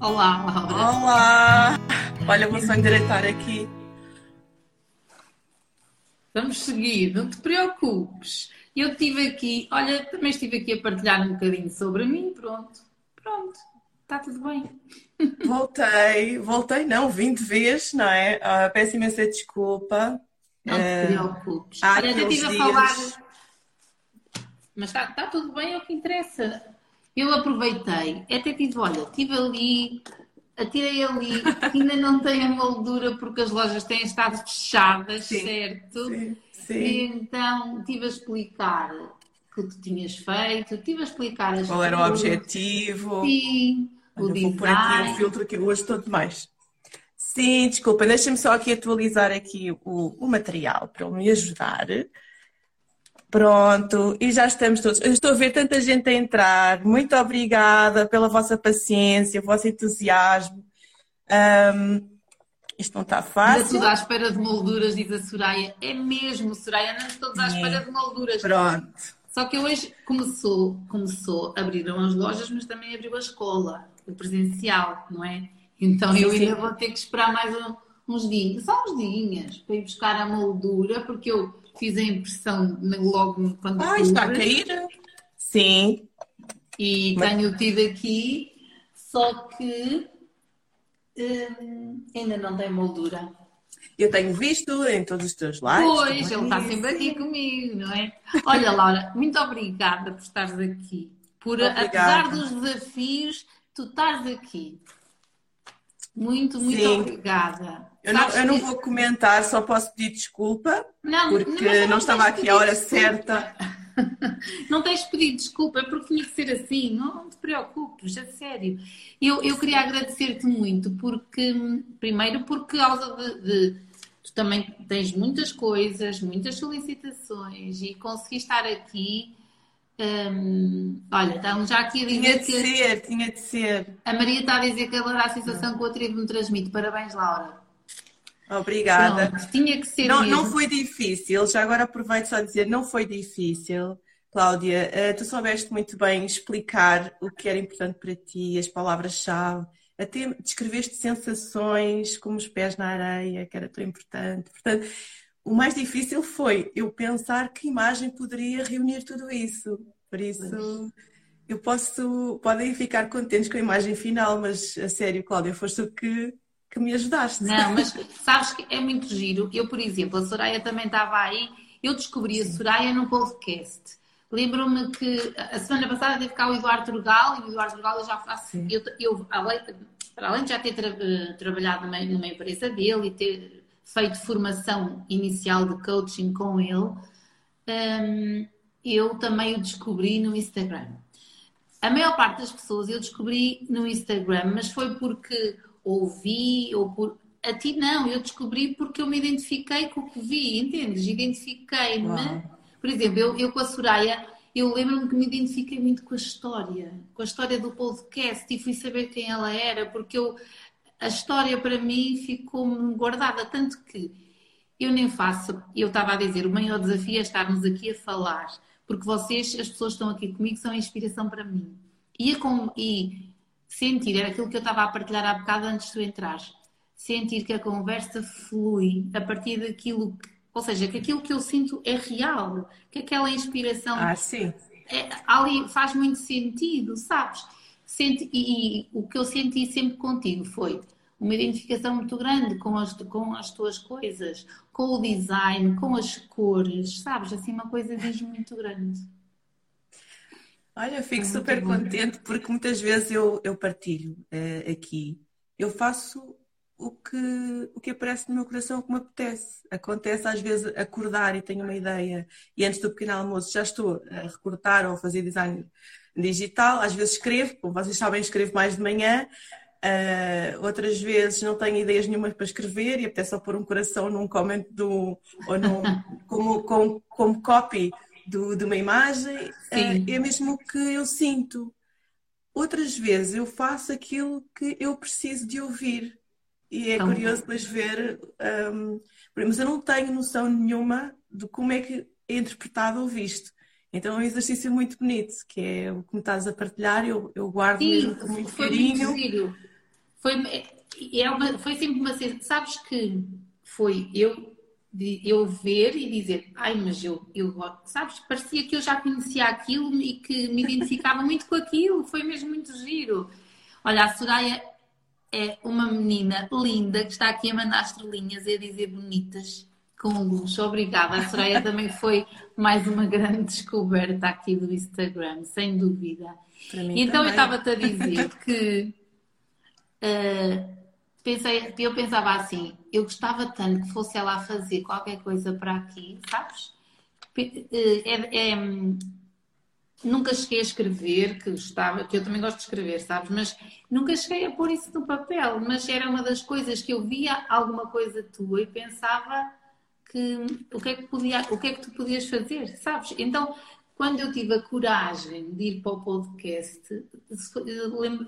Olá, Laura. Olá! Olha, vou só endireitar aqui. Vamos seguir, não te preocupes. Eu estive aqui, olha, também estive aqui a partilhar um bocadinho sobre mim, pronto, pronto, está tudo bem. Voltei, voltei, não, vim de vez, não é? Uh, peço imensa desculpa. Não te Uh, preocupes. há Olha, eu aqueles estive a dias- falar, mas está, está tudo bem, é o que interessa. Eu aproveitei, até tive, olha, estive ali, atirei ali, ainda não tem a moldura porque as lojas têm estado fechadas, Sim, certo? Sim, E sim. então estive a explicar o que tu tinhas feito, estive a explicar as Qual era o objetivo? Sim, o Olha, vou pôr aqui design. filtro que hoje estou demais. Sim, desculpa, deixa-me só aqui atualizar aqui o, o material para ele me ajudar. Pronto, e já estamos todos. Eu estou a ver tanta gente a entrar. Muito obrigada pela vossa paciência, o vosso entusiasmo. Ahm, isto não está Ainda fácil. tudo à espera de molduras, diz a Soraya. É mesmo, Soraya, andamos todos à espera de molduras. Pronto. Só que hoje começou, começou, abriram as lojas, mas também abriu a escola, o presencial, não é? Então Sim, eu ainda sim. vou ter que esperar mais um- uns dias, só uns dias, para ir buscar a moldura, porque eu fiz a impressão logo quando Ah, está a cair? Sim. E Mas- tenho tido aqui, só que hum, ainda não tem moldura. Eu tenho visto em todos os teus lives. Pois, ele está sempre aqui comigo, não é? Olha, Laura, muito obrigada por estares aqui. Por, Obrigada. apesar dos desafios, tu estás aqui. Muito, muito Sim. obrigada. Eu não, eu não vou comentar, só posso pedir desculpa, Não, porque mas não estava aqui a hora desculpa. certa. Não tens pedir desculpa, é porque tinha que ser assim. Não, não te preocupes, a sério. Eu, eu queria agradecer-te muito, porque, primeiro, por causa de, de- Tu também tens muitas coisas, muitas solicitações e consegui estar aqui. Hum, olha, estamos já aqui a Tinha dizer de que ser, tinha de ser. a Maria está a dizer que adora a sensação que o Atrevo me transmite. Parabéns, Laura. Obrigada. Pronto, tinha que ser Não, mesmo. não foi difícil, já agora aproveito só a dizer, não foi difícil. Cláudia, eh, tu soubeste muito bem explicar o que era importante para ti, as palavras-chave, até descreveste sensações como os pés na areia, que era tão importante. Portanto, o mais difícil foi eu pensar que imagem poderia reunir tudo isso. Por isso, eu posso, podem ficar contentes com a imagem final, mas a sério, Cláudia, foste tu que, que me ajudaste. Não, mas sabes que é muito giro. Eu, por exemplo, a Soraya também estava aí. Eu descobri a Soraya no podcast. Lembro-me que a semana passada teve cá o Eduardo Turgal e o Eduardo Turgal eu já faço. Eu, eu, além, para além de já ter tra- eh, trabalhado numa, numa empresa dele e ter feito formação inicial de coaching com ele, hum, eu também o descobri no Instagram. A maior parte das pessoas eu descobri no Instagram, mas foi porque ouvi ou por. A ti não, eu descobri porque eu me identifiquei com o que vi, entendes? Identifiquei-me. Por exemplo, eu, eu com a Soraya, eu lembro-me que me identifiquei muito com a história, com a história do podcast e fui saber quem ela era, porque eu, a história para mim ficou-me guardada, tanto que eu nem faço, eu estava a dizer, o maior desafio é estarmos aqui a falar, porque vocês, as pessoas que estão aqui comigo, são a inspiração para mim. E, com- e sentir, era aquilo que eu estava a partilhar há bocado antes de tu entrar, sentir que a conversa flui a partir daquilo que, ou seja, que aquilo que eu sinto é real, que aquela inspiração Ah, sim. é, ali faz muito sentido, sabes? Senti, e, e o que eu senti sempre contigo foi uma identificação muito grande com as, com as tuas coisas, com o design, com as cores, sabes? Assim, uma coisa mesmo muito grande. Olha, eu fico Muito super bom. contente porque muitas vezes eu, eu partilho eh, aqui. Eu faço o que, o que aparece no meu coração, o que me apetece. Acontece às vezes acordar e tenho uma ideia e antes do pequeno almoço já estou a recortar ou a fazer design digital. Às vezes escrevo, como vocês sabem, escrevo mais de manhã. Uh, outras vezes não tenho ideias nenhumas para escrever e até só pôr um coração num comment do, ou num, como, como, como copy do, de uma imagem. Uh, é mesmo o que eu sinto. Outras vezes eu faço aquilo que eu preciso de ouvir. E é Tão curioso depois ver. Um, mas eu não tenho noção nenhuma de como é que é interpretado ou visto. Então é um exercício muito bonito, que é o que me estás a partilhar, eu, eu guardo Sim, mesmo com muito foi carinho. Muito foi, é uma, foi sempre uma sabes que foi eu eu ver e dizer, ai, mas eu, eu sabes, parecia que eu já conhecia aquilo e que me identificava muito com aquilo, foi mesmo muito giro. Olha, a Soraya é uma menina linda que está aqui a mandar estrelinhas e a dizer bonitas com luz. Obrigada. A Soraya também foi mais uma grande descoberta aqui do Instagram, sem dúvida. Então também. eu estava-te a dizer que uh, pensei, eu pensava assim, eu gostava tanto que fosse ela a fazer qualquer coisa para aqui, sabes? Eh, é, é, nunca cheguei a escrever, que gostava, que eu também gosto de escrever, sabes? Mas nunca cheguei a pôr isso no papel, mas era uma das coisas que eu via alguma coisa tua e pensava que o que é que podia, o que é que tu podias fazer, sabes? Então, quando eu tive a coragem de ir para o podcast,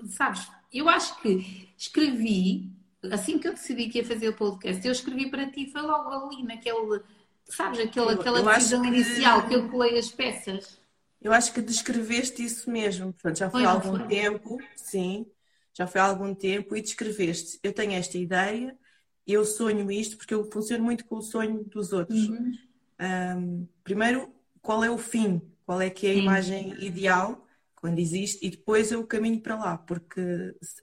sabes? Eu acho que escrevi, assim que eu decidi que ia fazer o podcast, eu escrevi para ti, foi logo ali, naquele, sabes, aquela, aquela decisão inicial que eu colei as peças. Eu acho que descreveste isso mesmo. Portanto, já foi há algum foi. tempo, sim, já foi há algum tempo, e descreveste. Eu tenho esta ideia, eu sonho isto, porque eu funciono muito com o sonho dos outros. Uhum. Um, primeiro, qual é o fim? Qual é que é a sim. imagem ideal quando existe? E depois eu caminho para lá, porque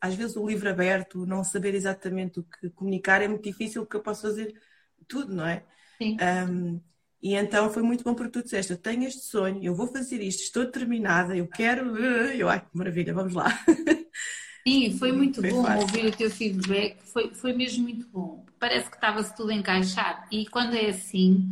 às vezes o livro aberto, não saber exatamente o que comunicar é muito difícil, porque eu posso fazer tudo, não é? Sim. Um, e então foi muito bom porque tu disseste: Eu tenho este sonho, eu vou fazer isto, estou determinada, eu quero. Eu, ai, que maravilha, vamos lá. Sim, foi muito foi bom fácil. ouvir o teu feedback, foi, foi mesmo muito bom. Parece que estava-se tudo a encaixar. E quando é assim,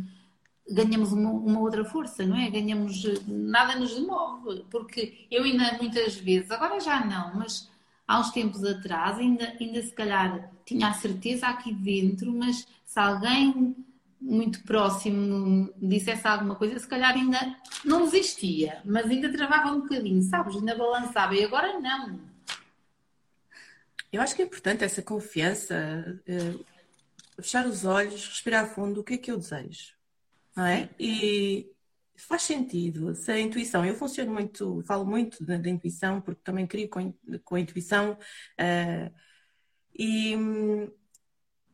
ganhamos uma, uma, outra força, não é? Ganhamos. Nada nos demove. Porque eu ainda muitas vezes, agora já não, mas há uns tempos atrás, ainda, ainda se calhar tinha a certeza aqui dentro, mas se alguém muito próximo dissesse alguma coisa, se calhar ainda não desistia, mas ainda travava um bocadinho, sabes? Ainda balançava e agora não. Eu acho que é importante essa confiança, uh, fechar os olhos, respirar fundo, o que é que eu desejo, não é? E faz sentido, se a intuição, eu funciono muito, falo muito da, da intuição, porque também crio com, com a intuição, uh, e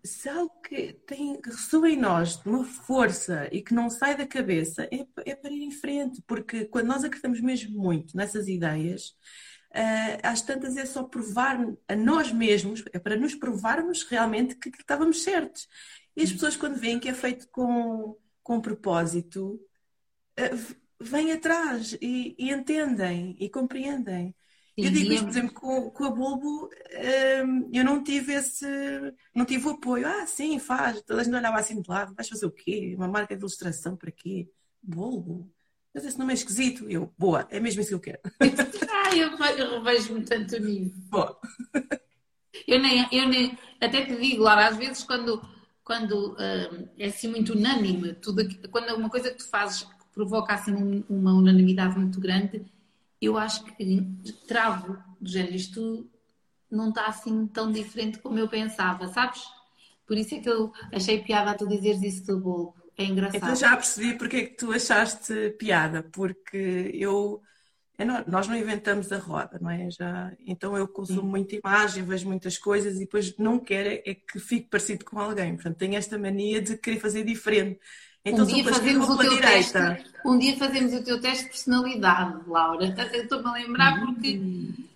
se algo que tem, que ressoa em nós de uma força e que não sai da cabeça, é, é para ir em frente, porque quando nós acreditamos mesmo muito nessas ideias, uh, às tantas é só provar a nós mesmos, é para nos provarmos realmente que, que estávamos certos. E as pessoas, quando veem que é feito com, com propósito, uh, vêm atrás e, e entendem e compreendem. Eu digo isto, por exemplo, com, com a Bulbo, hum, eu não tive esse, não tive o apoio. Ah, sim, faz. Toda a gente olhava assim de lado, vais fazer o quê? Uma marca de ilustração para quê? Bulbo? Mas esse nome é esquisito. Eu, boa, é mesmo isso que eu quero. ah, eu, eu revejo-me tanto nisso. Boa. Eu nem, eu nem, até te digo, Laura, às vezes quando, quando hum, é assim muito unânime, tudo, quando é uma coisa que tu fazes que provoca assim uma unanimidade muito grande, eu acho que travo do género, isto não está assim tão diferente como eu pensava, sabes? Por isso é que eu achei piada a tu dizeres isso do bolo. É engraçado. Então já percebi porque é que tu achaste piada, porque eu. É, nós não inventamos a roda, não é? Já, então eu consumo Sim. muita imagem, vejo muitas coisas e depois não quero é que fique parecido com alguém. Portanto, tenho esta mania de querer fazer diferente. Então, um dia fazemos o teu direita. teste. Um dia fazemos o teu teste de personalidade, Laura. Estou-me a lembrar hum. porque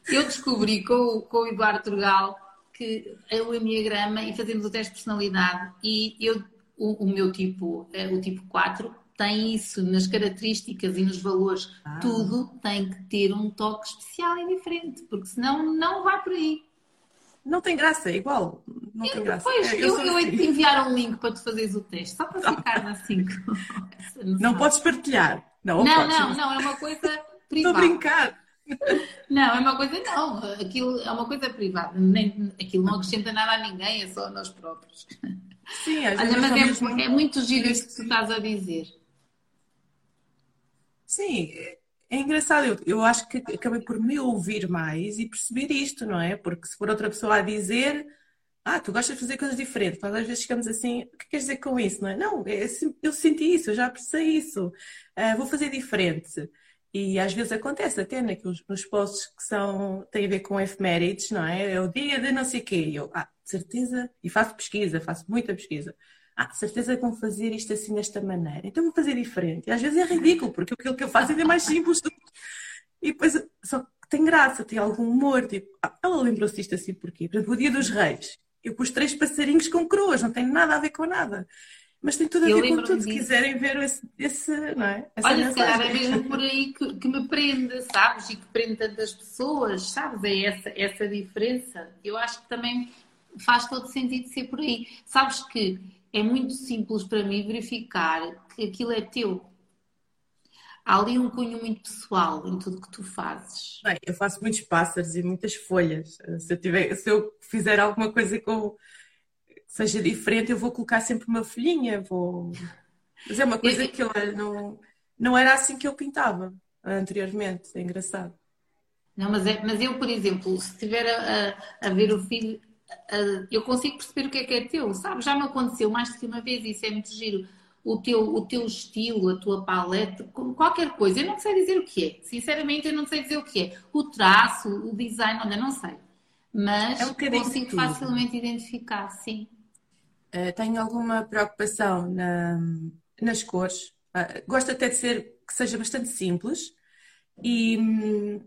eu descobri com, com o Eduardo Turgal que é o Enneagrama e fazemos o teste de personalidade e eu, o, o meu tipo, é o tipo 4, tem isso nas características e nos valores. Ah. Tudo tem que ter um toque especial e diferente, porque senão não vai por aí. Não tem graça, é igual. Não eu, tem graça. Pois, é, eu, eu, eu hei de enviar um link para tu fazeres o teste, só para ficar assim. não, não podes partilhar. Não, não, não, não, é uma coisa privada. Estou a brincar. Não, é uma coisa não. Aquilo é uma coisa privada. Nem, aquilo não acrescenta nada a ninguém, é só a nós próprios. Sim, às Olha, mas é, mesmo- é muito giro isso que tu estás a dizer. Sim, é engraçado. Eu, eu acho que acabei por me ouvir mais e perceber isto, não é? Porque se for outra pessoa a dizer, ah, tu gostas de fazer coisas diferentes, nós às vezes ficamos assim, o que queres dizer com isso, não é? Não, é assim, eu senti isso, eu já pensei isso, ah, vou fazer diferente. E às vezes acontece até naqueles, nos posts que são, têm a ver com efemérides, não é? É o dia de não sei quê. E eu, ah, de certeza, e faço pesquisa, faço muita pesquisa. Ah, de certeza que vão fazer isto assim desta maneira. Então vou fazer diferente. E às vezes é ridículo, porque aquilo que eu faço ainda é mais simples. do que- E depois, só que tem graça, tem algum humor. Tipo, ah, ela lembrou-se disto assim porquê? Por exemplo, o Dia dos Reis. Eu pus três passarinhos com coroas, não tem nada a ver com nada. Mas tem tudo a ver com tudo, se quiserem ver esse, esse, não é? essa Olha, se calhar é mesmo por aí que, que me prende, sabes? E que prende tantas pessoas, sabes? É essa, essa diferença. Eu acho que também faz todo sentido ser por aí. Sabes que é muito simples para mim verificar que aquilo é teu. Há ali um cunho muito pessoal em tudo que tu fazes. Bem, eu faço muitos pássaros e muitas folhas. Se eu, tiver, se eu fizer alguma coisa que seja diferente, eu vou colocar sempre uma folhinha. Vou... Mas é uma coisa que eu não, não era assim que eu pintava anteriormente. É engraçado. Não, mas, é, mas eu, por exemplo, se estiver a, a, a ver o filho, eu consigo perceber o que é que é teu, sabe? Já me aconteceu mais do que uma vez, isso é muito giro. O teu, o teu estilo, a tua paleta, qualquer coisa, eu não sei dizer o que é. Sinceramente, eu não sei dizer o que é. O traço, o design, olha, não sei. Mas É um consigo facilmente identificar, sim. Uh, tenho alguma preocupação na- nas cores. Uh, gosto até de ser que seja bastante simples e, hum,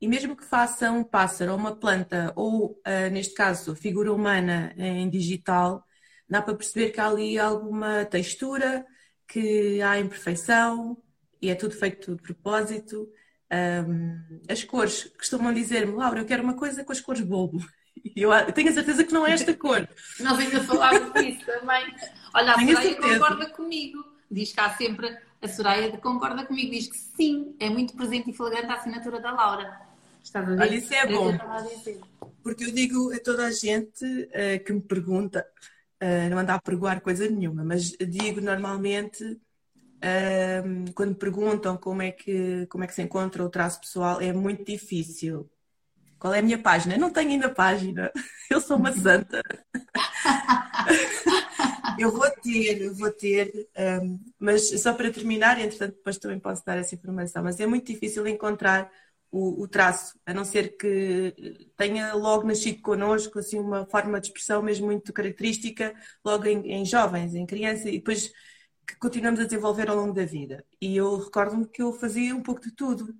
e mesmo que faça um pássaro ou uma planta ou, uh, neste caso, figura humana em digital, dá para perceber que há ali alguma textura, que há imperfeição e é tudo feito de propósito. Um, as cores, costumam dizer-me, Laura, eu quero uma coisa com as cores bobo. E eu eu tenho a certeza que não é esta cor. Nós ainda falávamos disso também. Olha, a Tenho a Soraya certeza. concorda comigo. Diz que há sempre. A Soraya concorda comigo. Diz que sim, é muito presente e flagrante a assinatura da Laura. Estás a ver? Olha, isso é eu bom. Porque eu digo a toda a gente eh, que me pergunta, eh, não anda a pregoar coisa nenhuma, mas digo normalmente, eh, quando me perguntam como é que, como é que se encontra o traço pessoal, é muito difícil. Qual é a minha página? Não tenho ainda página. Eu sou uma santa. Eu vou ter, eu vou ter, ehm, mas só para terminar, entretanto, depois também posso dar essa informação, mas é muito difícil encontrar o, o traço, a não ser que tenha logo nascido connosco, assim, uma forma de expressão mesmo muito característica, logo em, em jovens, em criança, e depois que continuamos a desenvolver ao longo da vida. E eu recordo-me que eu fazia um pouco de tudo.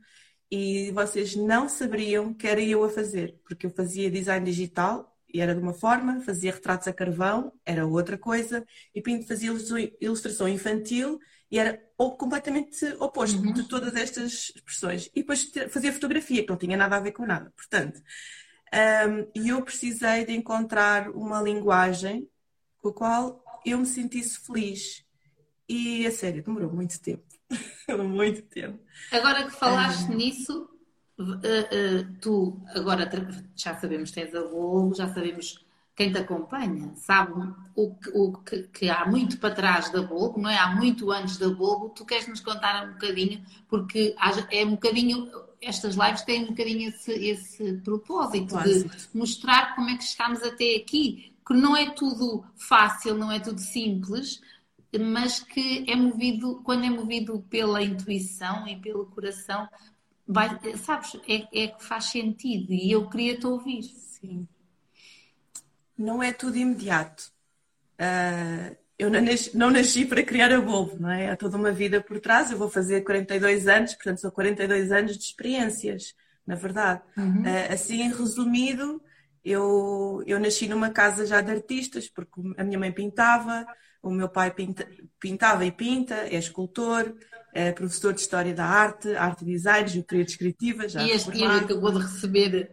E vocês não saberiam que era eu a fazer, porque eu fazia design digital e era de uma forma, fazia retratos a carvão, era outra coisa, e Pinto fazia ilustração- infantil e era completamente oposto Uhum. de todas estas expressões. E depois fazia fotografia, que não tinha nada a ver com nada. Portanto, e eu precisei de encontrar uma linguagem com a qual eu me sentisse feliz. E a sério, demorou muito tempo. muito tempo. Agora que falaste nisso, eh, eh, tu agora já sabemos que tens a Globo, já sabemos quem te acompanha, sabe o, que, o que, que há muito para trás da Globo, não é? Há muito antes da Globo, tu queres nos contar um bocadinho, porque é um bocadinho, estas lives têm um bocadinho esse, esse propósito de Claro. mostrar como é que estamos até aqui, que não é tudo fácil, não é tudo simples, mas que é movido, quando é movido pela intuição e pelo coração, vai, sabes, é, é que faz sentido e eu queria te ouvir. Sim. Não é tudo imediato. Ah, eu não nasci, não nasci para criar a Volvo, não é? Há toda uma vida por trás. Eu vou fazer 42 anos, portanto, são 42 anos de experiências, na verdade. Ah, assim, resumido, eu, eu nasci numa casa já de artistas, porque a minha mãe pintava, o meu pai pinta- pintava e pinta, é escultor, é professor de História da Arte, Arte e Design, Geometria Descritiva, já E este dia formado. acabou de receber,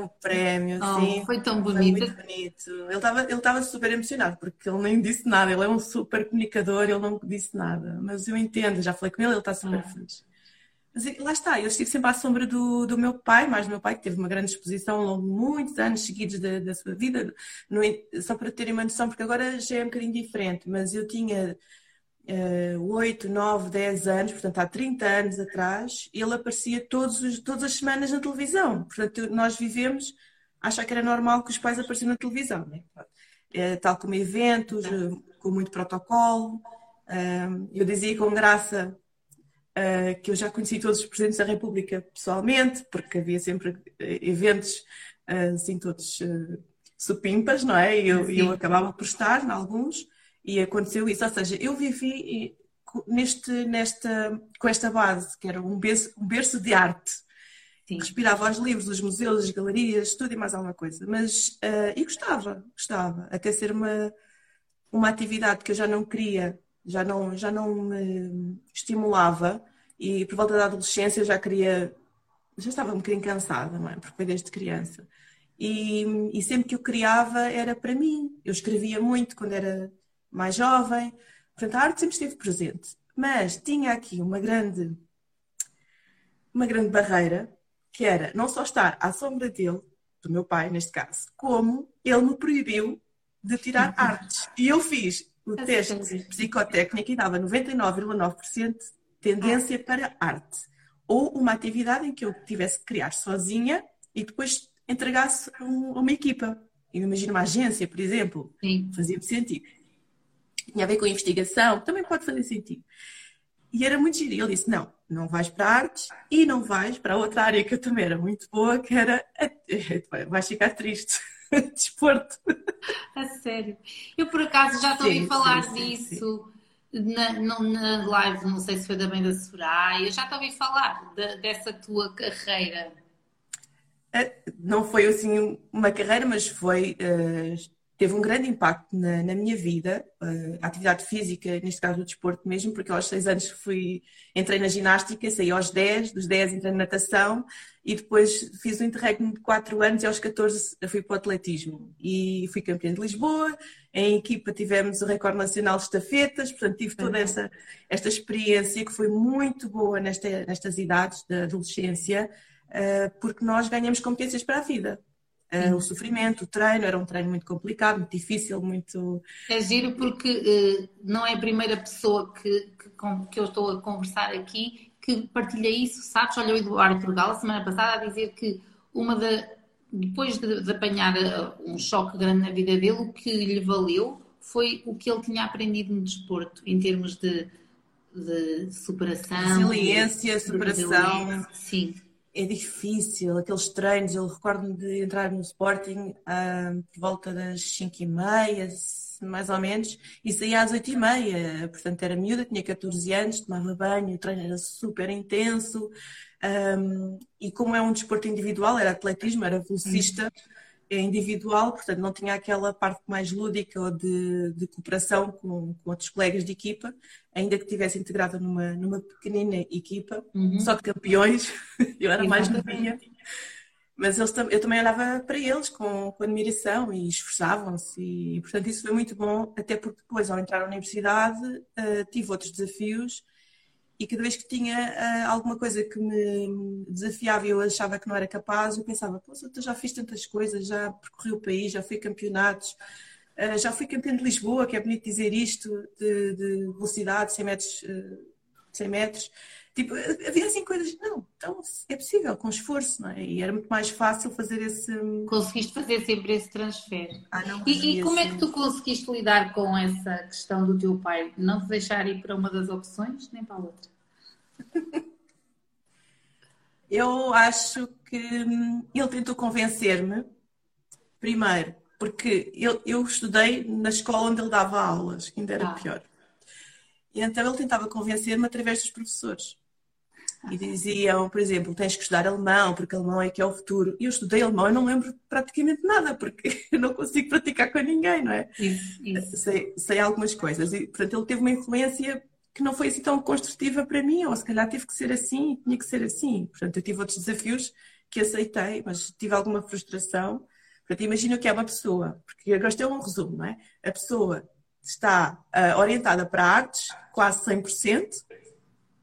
Um prémio, Oh, sim. foi tão Foi bonito. muito bonito. Ele estava ele super emocionado, porque ele nem disse nada. Ele é um super comunicador, ele não disse nada. Mas eu entendo, já falei com ele, ele está super Ah. feliz. Mas lá está, eu estive sempre à sombra do, do meu pai, mais do meu pai, que teve uma grande exposição ao longo de muitos anos seguidos da, da sua vida. No, só para terem uma noção, porque agora já é um bocadinho diferente, mas eu tinha uh, 8, 9, 10 anos, portanto há 30 anos atrás, ele aparecia todos os, todas as semanas na televisão. Portanto, nós vivemos, achar que era normal que os pais apareciam na televisão, né? uh, tal como eventos, uh, com muito protocolo. eu dizia com graça que eu já conheci todos os presidentes da República pessoalmente, porque havia sempre eventos assim todos supimpas, não é? E eu, eu acabava por estar em alguns e aconteceu isso. Ou seja, eu vivi neste, nesta, com esta base, que era um berço, um berço de arte. Sim. Respirava os livros, os museus, as galerias, tudo e mais alguma coisa. Mas, uh, e gostava, gostava. Até ser uma, uma atividade que eu já não queria já não, já não me estimulava e por volta da adolescência eu já queria, já estava um bocadinho cansada, não é? Porque foi desde criança. E, e sempre que eu criava era para mim. Eu escrevia muito quando era mais jovem, portanto a arte sempre esteve presente. Mas tinha aqui uma grande, uma grande barreira, que era não só estar à sombra dele, do meu pai neste caso, como ele me proibiu de tirar artes. E eu fiz o teste psicotécnico e dava 99,9% tendência para arte. Ou uma atividade em que eu tivesse que criar sozinha e depois entregasse a uma equipa. Eu imagino uma agência, por exemplo. Sim. Fazia sentido. Tinha a ver com investigação, também pode fazer sentido. E era muito giro. Ele disse: não, não vais para artes e não vais para outra área que eu também era muito boa, que era. Vais ficar triste. desporto. A sério. Eu por acaso já estou a falar sim, disso sim. Na, na live, não sei se foi também da Soraya, já estou a falar de, dessa tua carreira. Eh, não foi assim uma carreira, mas foi uh, teve um grande impacto na, na minha vida, uh, a atividade física, neste caso o desporto mesmo, porque aos 6 anos fui, entrei na ginástica, saí aos 10, dos 10 entrei na natação e depois fiz um interregno de 4 anos e aos 14 fui para o atletismo e fui campeã de Lisboa, em equipa tivemos o recorde nacional de estafetas, portanto tive toda esta, esta experiência que foi muito boa nesta, nestas idades da adolescência, uh, porque nós ganhamos competências para a vida. Uh, o sofrimento, o treino, era um treino muito complicado, muito difícil, muito. É giro porque uh, não é a primeira pessoa que, que, com, que eu estou a conversar aqui que partilha isso, sabes? Olha, o Eduardo Turgal, a semana passada, a dizer que uma da. Depois de, de apanhar eh, um choque grande na vida dele, o que lhe valeu foi o que ele tinha aprendido no desporto, em termos de, de superação. Resiliência, superação. Sim é difícil, aqueles treinos, eu recordo-me de entrar no Sporting uh, por volta das 5 e meia, mais ou menos, e saía às 8 e meia, portanto era miúda, tinha 14 anos, tomava banho, o treino era super intenso, um, e como é um desporto individual, era atletismo, era velocista, é individual, portanto não tinha aquela parte mais lúdica ou de, de cooperação com, com, outros colegas de equipa, ainda que estivesse integrada numa, numa pequenina equipa, uhum. só de campeões, eu era mais novinha. Mas eles, eu também olhava para eles com, com admiração e esforçavam-se, e portanto isso foi muito bom, até porque depois, ao entrar na universidade, uh, tive outros desafios e cada vez que tinha uh, alguma coisa que me desafiava e eu achava que não era capaz, eu pensava, pô, eu já fiz tantas coisas, já percorri o país, já fui campeonatos, uh, já fui campeão de Lisboa, que é bonito dizer isto, de, de velocidade, 100 metros, uh, eh, 100 metros. Tipo, havia assim coisas, não, então é possível, com esforço, não é? E era muito mais fácil fazer esse. Conseguiste fazer sempre esse transfer. Ah, não e, e como é que tu conseguiste lidar com essa questão do teu pai? Não te deixar ir para uma das opções, nem para a outra? Eu acho que hum, ele tentou convencer-me, primeiro, porque eu, eu estudei na escola onde ele dava aulas, ainda era ah. pior. E então ele tentava convencer-me através dos professores. E diziam, por exemplo, tens que estudar alemão, porque alemão é que é o futuro. E eu estudei alemão e não lembro praticamente nada, porque eu não consigo praticar com ninguém, não é? Isso, isso. Sei, sei algumas coisas. E, portanto, ele teve uma influência que não foi assim tão construtiva para mim, ou se calhar teve que ser assim, tinha que ser assim. Portanto, eu tive outros desafios que aceitei, mas tive alguma frustração. Portanto, imagina o que é uma pessoa, porque eu gostei um resumo, não é? A pessoa está uh, orientada para artes, quase 100%,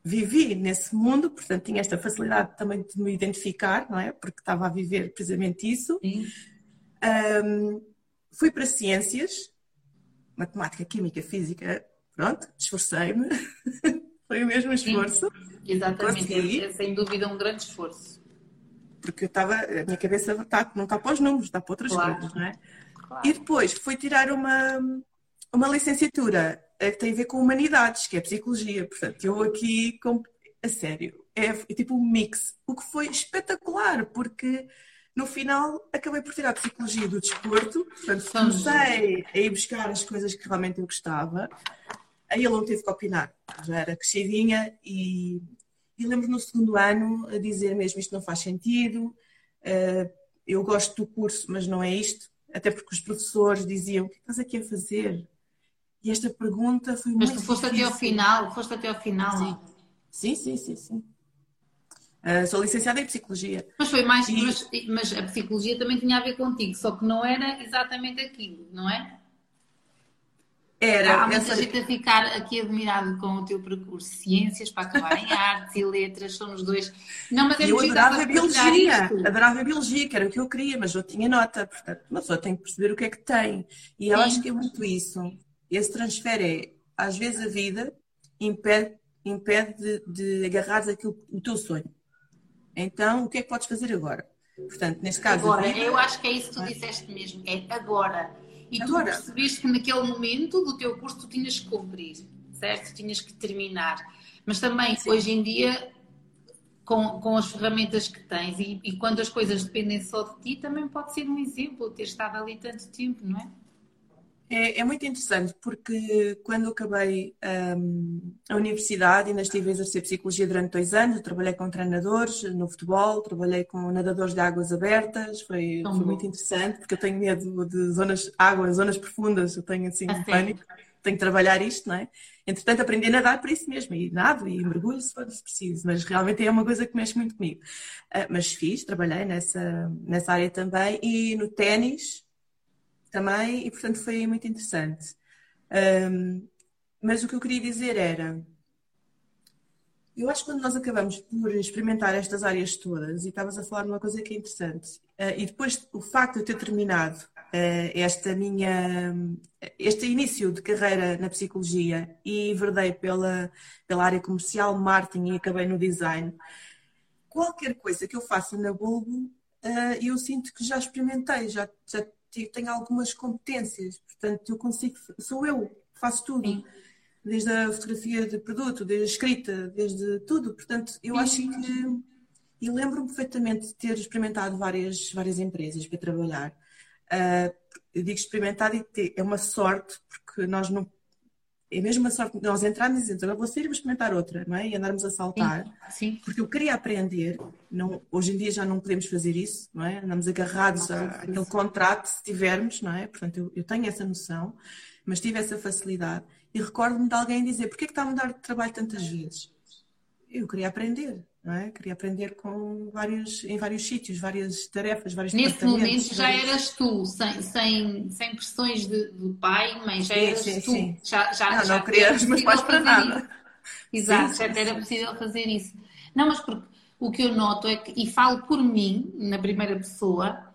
vivi nesse mundo, portanto tinha esta facilidade também de me identificar, não é? Porque estava a viver precisamente isso. Um, fui para ciências, matemática, química, física, pronto, esforcei-me. Foi o mesmo esforço. Sim, exatamente, é, sem dúvida um grande esforço. Porque eu estava, a minha cabeça está, não está para os números, está para outras claro. coisas, não é? Claro. E depois fui tirar uma, uma licenciatura que tem a ver com humanidades, que é psicologia. Portanto, eu aqui, a sério, é, é tipo um mix. O que foi espetacular, porque no final acabei por tirar a psicologia do desporto, portanto comecei a ir buscar as coisas que realmente eu gostava. Aí ele não teve que opinar, já era crescidinha e, e lembro no segundo ano a dizer mesmo isto não faz sentido, uh, eu gosto do curso, mas não é isto, até porque os professores diziam o que estás aqui a fazer? E esta pergunta foi muito Mas tu foste difícil. até ao final, foste até ao final. Sim, sim, sim, sim. sim. Uh, sou licenciada em Psicologia. Mas foi mais, e... mas, mas a Psicologia também tinha a ver contigo, só que não era exatamente aquilo, não é? Era. Há muita essa... gente a ficar aqui admirado com o teu percurso. Ciências para acabar em artes e letras, somos dois. Não, mas é eu adorava a biologia, isto. adorava a biologia, que era o que eu queria, mas eu tinha nota, portanto, uma pessoa tem que perceber o que é que tem. E eu Sim. acho que é muito isso. Esse transfer é, às vezes a vida impede, impede de, de agarrares aquilo, o teu sonho. Então, o que é que podes fazer agora? Portanto, neste caso. Agora, vida, eu acho que é isso que tu disseste mesmo, é agora e Agora. tu percebeste que naquele momento do teu curso tu tinhas que cumprir, certo? Tinhas que terminar. Mas também, Sim. hoje em dia, com, com as ferramentas que tens e, e, quando as coisas dependem só de ti, também pode ser um exemplo ter estado ali tanto tempo, não é? É, é muito interessante porque quando acabei um, a universidade, ainda estive a exercer psicologia durante dois anos, trabalhei com treinadores no futebol, trabalhei com nadadores de águas abertas, foi, foi muito interessante porque eu tenho medo de zonas, águas, zonas profundas, eu tenho assim um pânico, tenho que trabalhar isto, não é? Entretanto, aprendi a nadar para isso mesmo, e nado e mergulho se for preciso, mas realmente é uma coisa que mexe muito comigo. Uh, mas fiz, trabalhei nessa, nessa área também, e no ténis, também, e portanto foi muito interessante. Um, mas o que eu queria dizer era. Eu acho que quando nós acabamos por experimentar estas áreas todas, e estavas a falar de uma coisa que é interessante, uh, e depois o facto de eu ter terminado uh, esta minha, este início de carreira na psicologia e verdei pela, pela área comercial, marketing e acabei no design, qualquer coisa que eu faça na Bulbo, uh, eu sinto que já experimentei, já, já tenho algumas competências, portanto, eu consigo, sou eu, faço tudo. Sim. Desde a fotografia de produto, desde a escrita, desde tudo. Portanto, eu Sim. acho que. E lembro-me perfeitamente de ter experimentado várias, várias empresas para trabalhar. Uh, digo experimentado e ter, é uma sorte, porque nós não é mesmo uma sorte nós entrarmos e dizemos, agora vou sair e vou experimentar outra, não é? E andarmos a saltar. Sim, sim. Porque eu queria aprender, não, hoje em dia já não podemos fazer isso, não é? Andamos agarrados àquele contrato, se tivermos, não é? Portanto, eu, eu, tenho essa noção, mas tive essa facilidade. E recordo-me de alguém dizer, porquê é que está a mudar de trabalho tantas vezes? Eu queria aprender não é? Queria aprender com vários, em vários sítios, várias tarefas, vários Nesse momento já eras tu, sem, sem, sem pressões de, do pai, mãe, já eras sim, tu. Sim. Já, já, não, já não queria os meus pais para nada. Isso. Exato, já era possível fazer isso. Não, mas porque o que eu noto é que, e falo por mim, na primeira pessoa,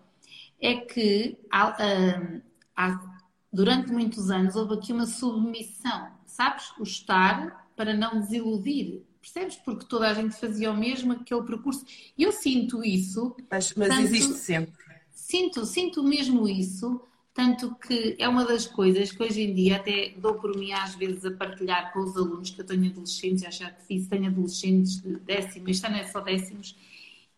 é que há, há, durante muitos anos houve aqui uma submissão, sabes? O estar para não desiludir Percebes? Porque toda a gente fazia o mesmo, aquele percurso. E eu sinto isso. Mas, mas tanto, existe sempre. Sinto, sinto mesmo isso, tanto que é uma das coisas que hoje em dia até dou por mim às vezes a partilhar com os alunos, que eu tenho adolescentes, já já que fiz, tenho adolescentes de décimo, este ano é só décimos,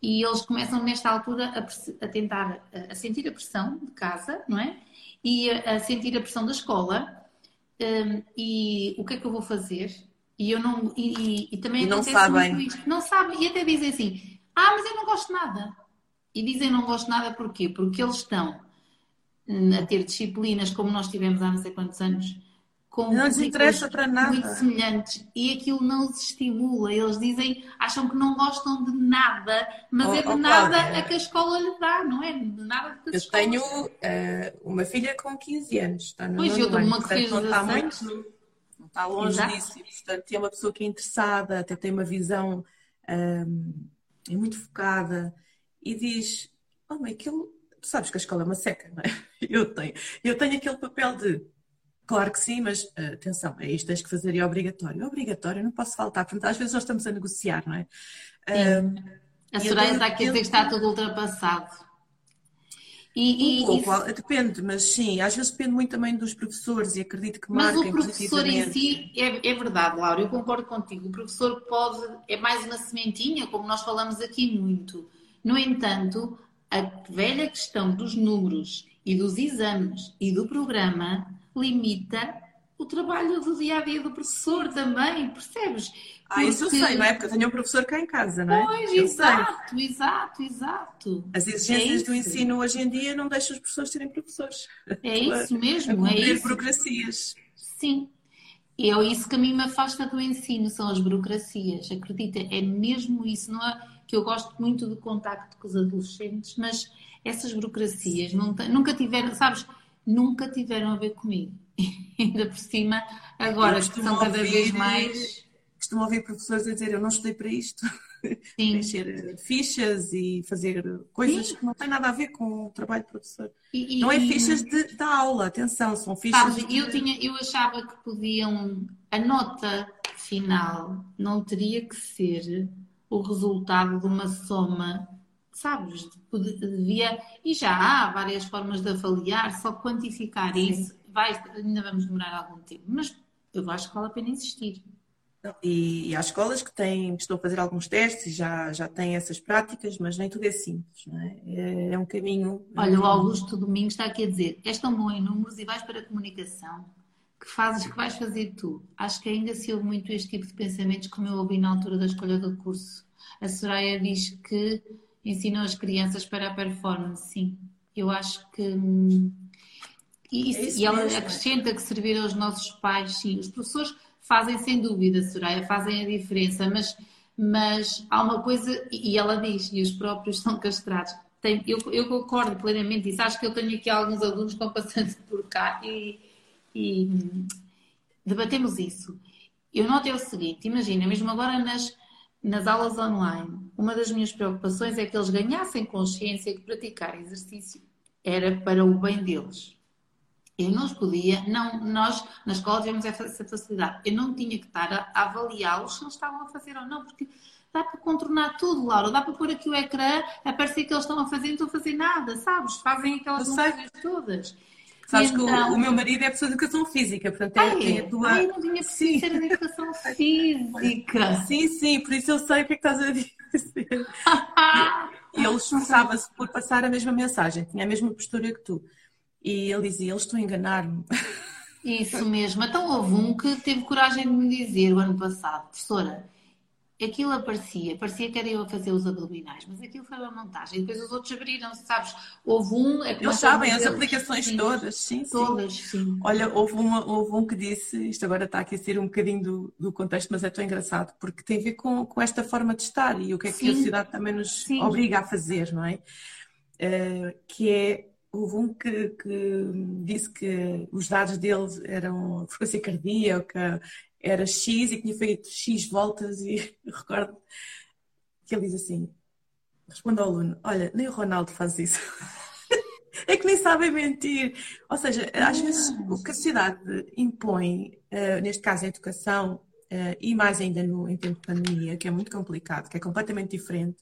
e eles começam nesta altura a, a tentar, a, a, sentir a pressão de casa, não é? E a, a sentir a pressão da escola. Um, e o que é que eu vou fazer? E eu não. E, e também e não sabem. Não sabem. E até dizem assim: ah, mas eu não gosto nada. E dizem não gosto nada porquê? Porque eles estão a ter disciplinas como nós tivemos há não sei quantos anos. Com não lhes interessa para nada. Muito semelhantes. E aquilo não os estimula. Eles dizem, acham que não gostam de nada, mas oh, é de oh, nada Cláudia. a que a escola lhe dá, não é? De nada que Eu tenho uh, uma filha com 15 anos. Está no pois, eu dou uma que fez 16. Está longe Exato. disso. E, portanto, tem uma pessoa que é interessada, até tem uma visão um, é muito focada e diz: Oh, mãe, aquilo. Tu sabes que a escola é uma seca, não é? Eu tenho, eu tenho aquele papel de. Claro que sim, mas uh, atenção, é isto tens que fazer e é obrigatório. É obrigatório, não posso faltar. Portanto, às vezes nós estamos a negociar, não é? Um, a Soraya está aqui a dizer que está tudo ultrapassado. E, um pouco, e... depende, mas sim, às vezes depende muito também dos professores e acredito que Mas o professor em si, é, é, verdade, Laura, eu concordo contigo. O professor pode, é mais uma sementinha, como nós falamos aqui muito. No entanto, a velha questão dos números e dos exames e do programa limita o trabalho do dia a dia do professor também, percebes? Ah, isso eu sei, não é? Porque eu tenho um professor cá em casa, não é? Pois, eu exato, sei. exato, exato. As exigências é do ensino hoje em dia não deixam os professores serem professores. É isso mesmo, é isso. burocracias. Sim. É isso que a mim me afasta do ensino, são as burocracias. Acredita, é mesmo isso. Não é que eu gosto muito do contacto com os adolescentes, mas essas burocracias nunca tiveram, sabes, nunca tiveram a ver comigo. ainda por cima, agora que são cada ouvir, vez mais. Costumo ouvir professores a dizer: Eu não estudei para isto. Sim. Encher fichas e fazer coisas Sim. que não têm nada a ver com o trabalho de professor. E, e, não é fichas de, da aula, atenção, são fichas. Sabe, de... eu, tinha, eu achava que podiam. A nota final não teria que ser o resultado de uma soma sabes, devia, e já há várias formas de avaliar, só quantificar Sim. isso vai, ainda vamos demorar algum tempo, mas eu acho que vale a pena insistir. E, e há escolas que têm, que estão a fazer alguns testes e já, já têm essas práticas, mas nem tudo é simples, não é? É, é um caminho. Olha, o Augusto Domingos está aqui a dizer: és tão bom em números e vais para a comunicação que fazes que vais fazer tu. Acho que ainda se ouve muito este tipo de pensamentos como eu ouvi na altura da escolha do curso. A Soraya diz que ensinou as crianças para a performance, sim. Eu acho que. Hum, e, é e ela acrescenta que servir aos nossos pais, sim. Os professores fazem sem dúvida, Soraya, fazem a diferença, mas, mas há uma coisa, e ela diz, e os próprios são castrados. Tem, eu, eu concordo plenamente isso. Acho que eu tenho aqui alguns alunos que estão passando por cá e, e debatemos isso. Eu notei o seguinte: imagina, mesmo agora nas, nas aulas online, uma das minhas preocupações é que eles ganhassem consciência que praticar exercício era para o bem deles. Eu não os podia, não, nós na escola tivemos essa facilidade. Eu não tinha que estar a, a avaliá-los se eles estavam a fazer ou não, porque dá para contornar tudo, Laura. Dá para pôr aqui o ecrã, a parecer que eles estão a fazer e não estão a fazer nada, sabes? Fazem aquelas coisas todas. Sabes então... que o, então o, meu marido é professor de educação física, portanto é, tem a tua. Ai, não tinha sim. ser de educação física. Sim, sim, por isso eu sei o que é que estás a dizer. e ele esforçava-se por passar a mesma mensagem, tinha a mesma postura que tu. E ele dizia: Eles estão a enganar-me. Isso mesmo. Então houve um que teve coragem de me dizer o ano passado, professora, aquilo aparecia, parecia que era eu a fazer os abdominais, mas aquilo foi uma montagem. E depois os outros abriram-se, sabes? Houve um. É Eles sabem as aplicações sim, todas, sim, Todas, sim. Olha, houve, uma, houve um que disse, isto agora está aqui a ser um bocadinho do, do contexto, mas é tão engraçado, porque tem a ver com, com esta forma de estar e o que é que sim. a sociedade também nos sim. obriga a fazer, não é? Uh, que é houve um que, que, disse que os dados dele eram frequência cardíaca, era X e que tinha feito X voltas e recordo que ele diz assim, responde ao aluno, olha, nem o Ronaldo faz isso. é que nem sabem mentir. Ou seja, às vezes o que a sociedade impõe, uh, neste caso a educação, uh, e mais ainda no, em tempo de pandemia, que é muito complicado, que é completamente diferente,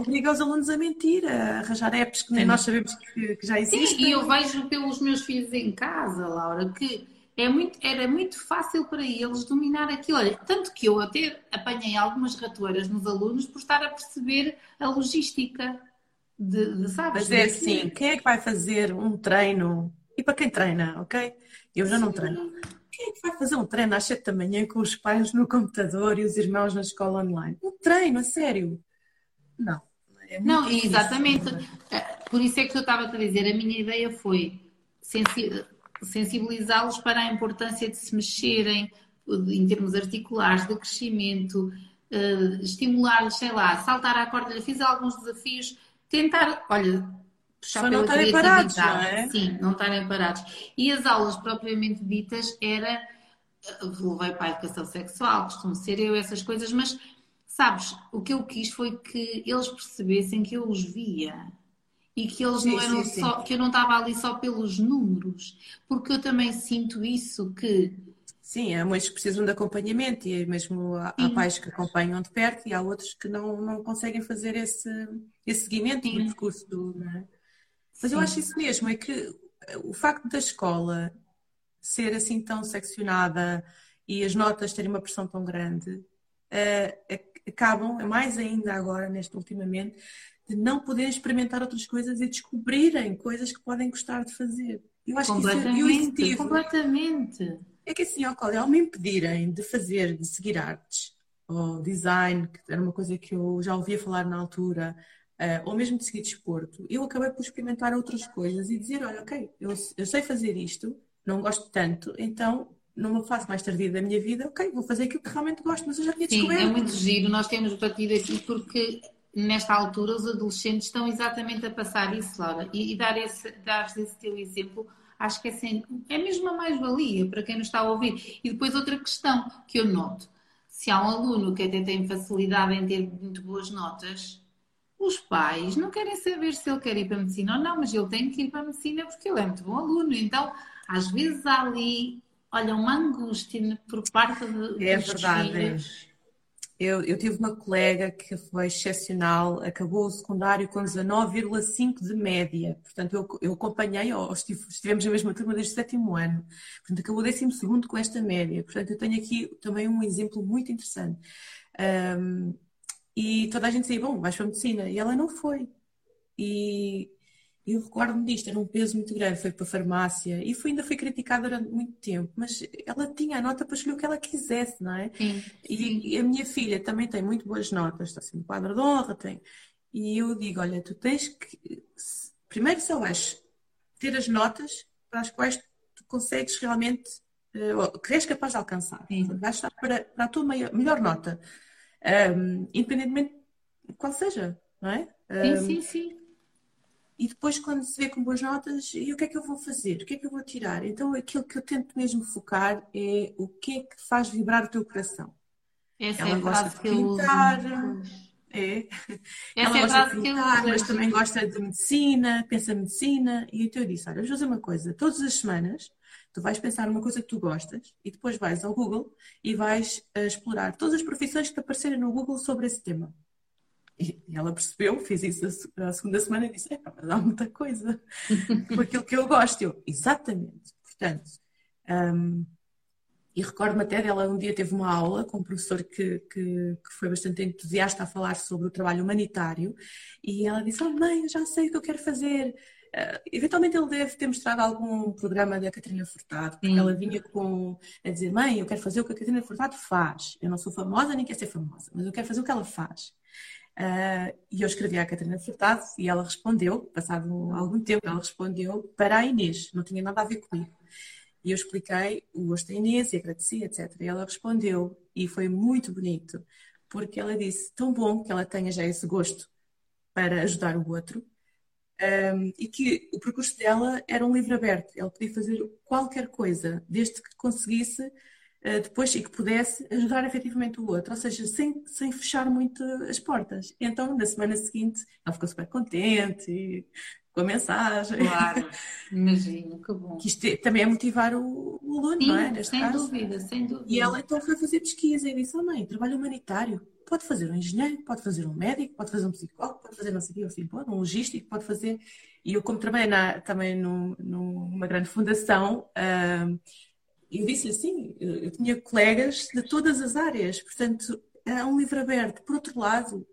obriga os alunos a mentir, a arranjar apps que nem nós sabemos que, que já existem. Sim, e eu vejo pelos meus filhos em casa, Laura, que é muito, era muito fácil para eles dominar aquilo. Olha, tanto que eu até apanhei algumas ratoeiras nos alunos por estar a perceber a logística de, de sabes? Mas é assim, quem é que vai fazer um treino? E para quem treina, ok? Eu já Sim. não treino. Quem é que vai fazer um treino às 7 da manhã com os pais no computador e os irmãos na escola online? Um treino, a sério. Não. É não, exatamente. Eh, por isso é que eu estava a dizer, a minha ideia foi sensibilizá-los para a importância de se mexerem em termos articulares, de crescimento, uh, estimular-lhes, sei lá, saltar à corda, fiz alguns desafios, tentar, olha, puxar Só pela não estarem parados, não é? Sim, não estarem parados. E as aulas propriamente ditas era levei para a educação sexual, costumo ser eu, essas coisas, mas sabes, o que eu quis foi que eles percebessem que eu os via e que eles sim, não eram sim, só, sim. que eu não estava ali só pelos números, porque eu também sinto isso que Sim, há muitos que precisam de acompanhamento e mesmo há, há, pais que acompanham de perto e há outros que não, não conseguem fazer esse, esse seguimento do percurso do. É? Mas eu acho isso mesmo, é que o facto da escola ser assim tão seccionada e as notas terem uma pressão tão grande, uh, acabam, mais ainda agora, neste ultimamente, de não poderem experimentar outras coisas e descobrirem coisas que podem gostar de fazer. Eu acho completamente, que isso é completamente. É que assim, ao ao me impedirem de fazer, de seguir artes, ou design, que era uma coisa que eu já ouvia falar na altura, uh, ou mesmo de seguir desporto, eu acabei por experimentar outras coisas e dizer, olha, ok, eu, eu sei fazer isto, não gosto tanto, então numa fase mais tardia da minha vida, ok, vou fazer aquilo que realmente gosto, mas eu já tinha descoberto. Sim, é muito giro, nós temos batido aqui porque nesta altura os adolescentes estão exatamente a passar isso, Laura, e, e dar, esse, dar esse teu exemplo acho que é, sem, é mesmo a mais-valia para quem nos está a ouvir. E depois outra questão que eu noto, se há um aluno que até tem facilidade em ter muito boas notas, os pais não querem saber se ele quer ir para a medicina ou não, mas ele tem que ir para a medicina porque ele é muito bom aluno. Então, às vezes há ali, olha, uma angústia por parte de, é verdade. Filhos eu, eu, tive uma colega que foi excepcional, acabou o secundário com 19,5 de média. Portanto, eu, eu acompanhei, ou estivemos na mesma turma desde o sétimo ano. Portanto, acabou o décimo segundo com esta média. Portanto, eu tenho aqui também um exemplo muito interessante. Um, e toda a gente dizia, bom, vais para a medicina. E ela não foi. E eu recordo-me disto, era um peso muito grande, foi para a farmácia e foi, ainda foi criticada durante muito tempo, mas ela tinha a nota para escolher o que ela quisesse, não é? Sim, e, e, a minha filha também tem muito boas notas, está sendo quadro de honra, tem. E eu digo, olha, tu tens que. Primeiro só vais ter as notas para as quais tu consegues realmente. Uh, que és capaz de alcançar. Sim. Vais estar para, para a tua maior, melhor nota. Um, independentemente de qual seja, não é? Um, sim, sim, sim e depois quando se vê com boas notas, e o que é que eu vou fazer? O que é que eu vou tirar? Então aquilo que eu tento mesmo focar é o que é que faz vibrar o teu coração. Essa Ela é gosta de pintar, é. Ela é gosta de pintar, mas também gosta de medicina, pensa medicina, e então eu disse, olha, vou fazer uma coisa, todas as semanas tu vais pensar numa coisa que tu gostas e depois vais ao Google e vais uh, explorar todas as profissões que te aparecerem no Google sobre esse tema. E ela percebeu, fez isso a segunda semana e disse: É, mas há muita coisa com aquilo que eu gosto. Eu, exatamente. Portanto, um, e recordo-me até dela, um dia teve uma aula com um professor que, que, que, foi bastante entusiasta a falar sobre o trabalho humanitário e ela disse: Oh, mãe, eu já sei o que eu quero fazer. Uh, eventualmente ele deve ter mostrado algum programa da Catarina Furtado, porque ela vinha com a dizer: Mãe, eu quero fazer o que a Catarina Furtado faz. Eu não sou famosa nem quero ser famosa, mas eu quero fazer o que ela faz. Uh, e eu escrevi à Catarina Furtado e ela respondeu, passado algum tempo, ela respondeu para a Inês, não tinha nada a ver comigo. E eu expliquei o gosto da Inês e agradeci, etc. E ela respondeu, e foi muito bonito, porque ela disse: tão bom que ela tenha já esse gosto para ajudar o outro, um, e que o percurso dela era um livro aberto, ela podia fazer qualquer coisa, desde que conseguisse depois e que pudesse ajudar efetivamente o outro, ou seja, sem, sem fechar muito as portas. Então, na semana seguinte, ela ficou super contente com a mensagem. Claro, imagino, que bom. Que isto é, também é motivar o, o aluno, Sim, não é? Neste sem caso. dúvida, sem dúvida. E ela então foi fazer pesquisa e disse: Oh, mãe, trabalho humanitário. Pode fazer um engenheiro, pode fazer um médico, pode fazer um psicólogo, pode fazer não sei o quê, assim, pode, um logístico, pode fazer. E eu, como trabalhei na, também no, numa grande fundação, uh, eu disse assim, eu tinha colegas de todas as áreas, portanto, é um livro aberto. Por outro lado,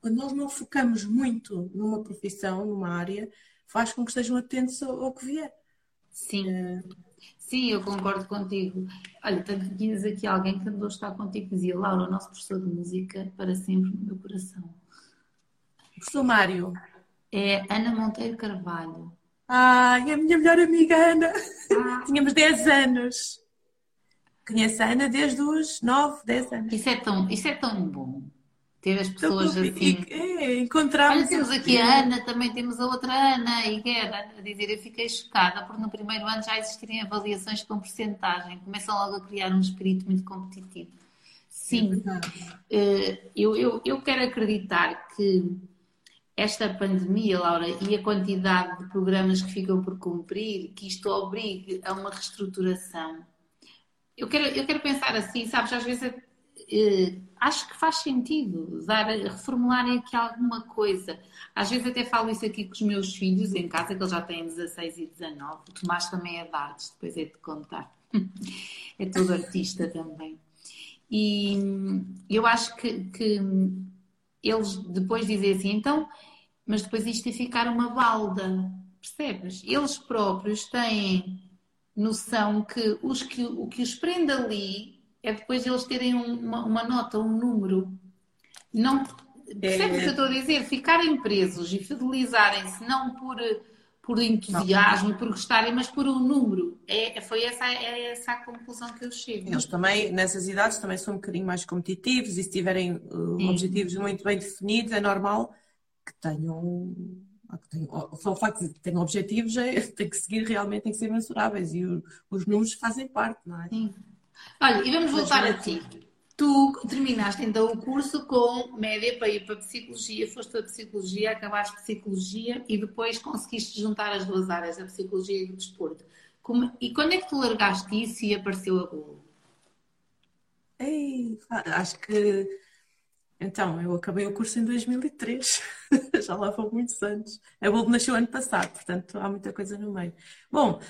quando nós não focamos muito numa profissão, numa área, faz com que estejam atentos ao, que vier. Sim. É... Sim, eu concordo contigo. Olha, tens aqui alguém que andou a estar contigo dizia, Laura, o nosso professor de música para sempre no meu coração. Professor Mário. É Ana Monteiro Carvalho. Ai, a minha melhor amiga Ana. Ah. Tínhamos 10 anos. Conheço a Ana desde os 9, 10 anos. Isso é tão, isso é tão bom. ter as pessoas então, assim. É, encontramos. Olha, temos aqui a Ana, também temos a outra Ana, e Guerra, a dizer: Eu fiquei chocada porque no primeiro ano já existirem avaliações com porcentagem, começam logo a criar um espírito muito competitivo. Sim, é eu, eu, eu quero acreditar que esta pandemia, Laura, e a quantidade de programas que ficam por cumprir, que isto obrigue a uma reestruturação. Eu quero, eu quero pensar assim, sabes, às vezes eh, acho que faz sentido dar, reformularem aqui alguma coisa. Às vezes até falo isso aqui com os meus filhos em casa, que eles já têm 16 e 19. O Tomás também é de artes, depois é de contar. é todo artista também. E eu acho que, que eles depois dizem assim, então, mas depois isto é ficar uma balda, percebes? Eles próprios têm noção que, os que o que os prende ali é depois eles terem uma, uma nota, um número. Não, percebes o que eu estou a dizer? Ficarem presos e fidelizarem-se não por, por entusiasmo, não. por gostarem, mas por um número. É, foi essa, é essa a conclusão que eu chego. Eles também, nessas idades, também são um bocadinho mais competitivos e se tiverem uh, objetivos muito bem definidos, é normal que tenham só o facto de terem objetivos é, tem que seguir realmente, tem que ser mensuráveis e o, os números fazem parte, não é? Sim. Olha, e vamos voltar a ti. Tu terminaste então o curso com média para ir para a psicologia, foste para a psicologia, acabaste psicologia e depois conseguiste juntar as duas áreas, a psicologia e o desporto. Como, e quando é que tu largaste isso e apareceu a Golo? Ei, acho que então, eu acabei o curso em 2003, já lá foram muitos anos. A Globo nasceu ano passado, portanto há muita coisa no meio. Bom,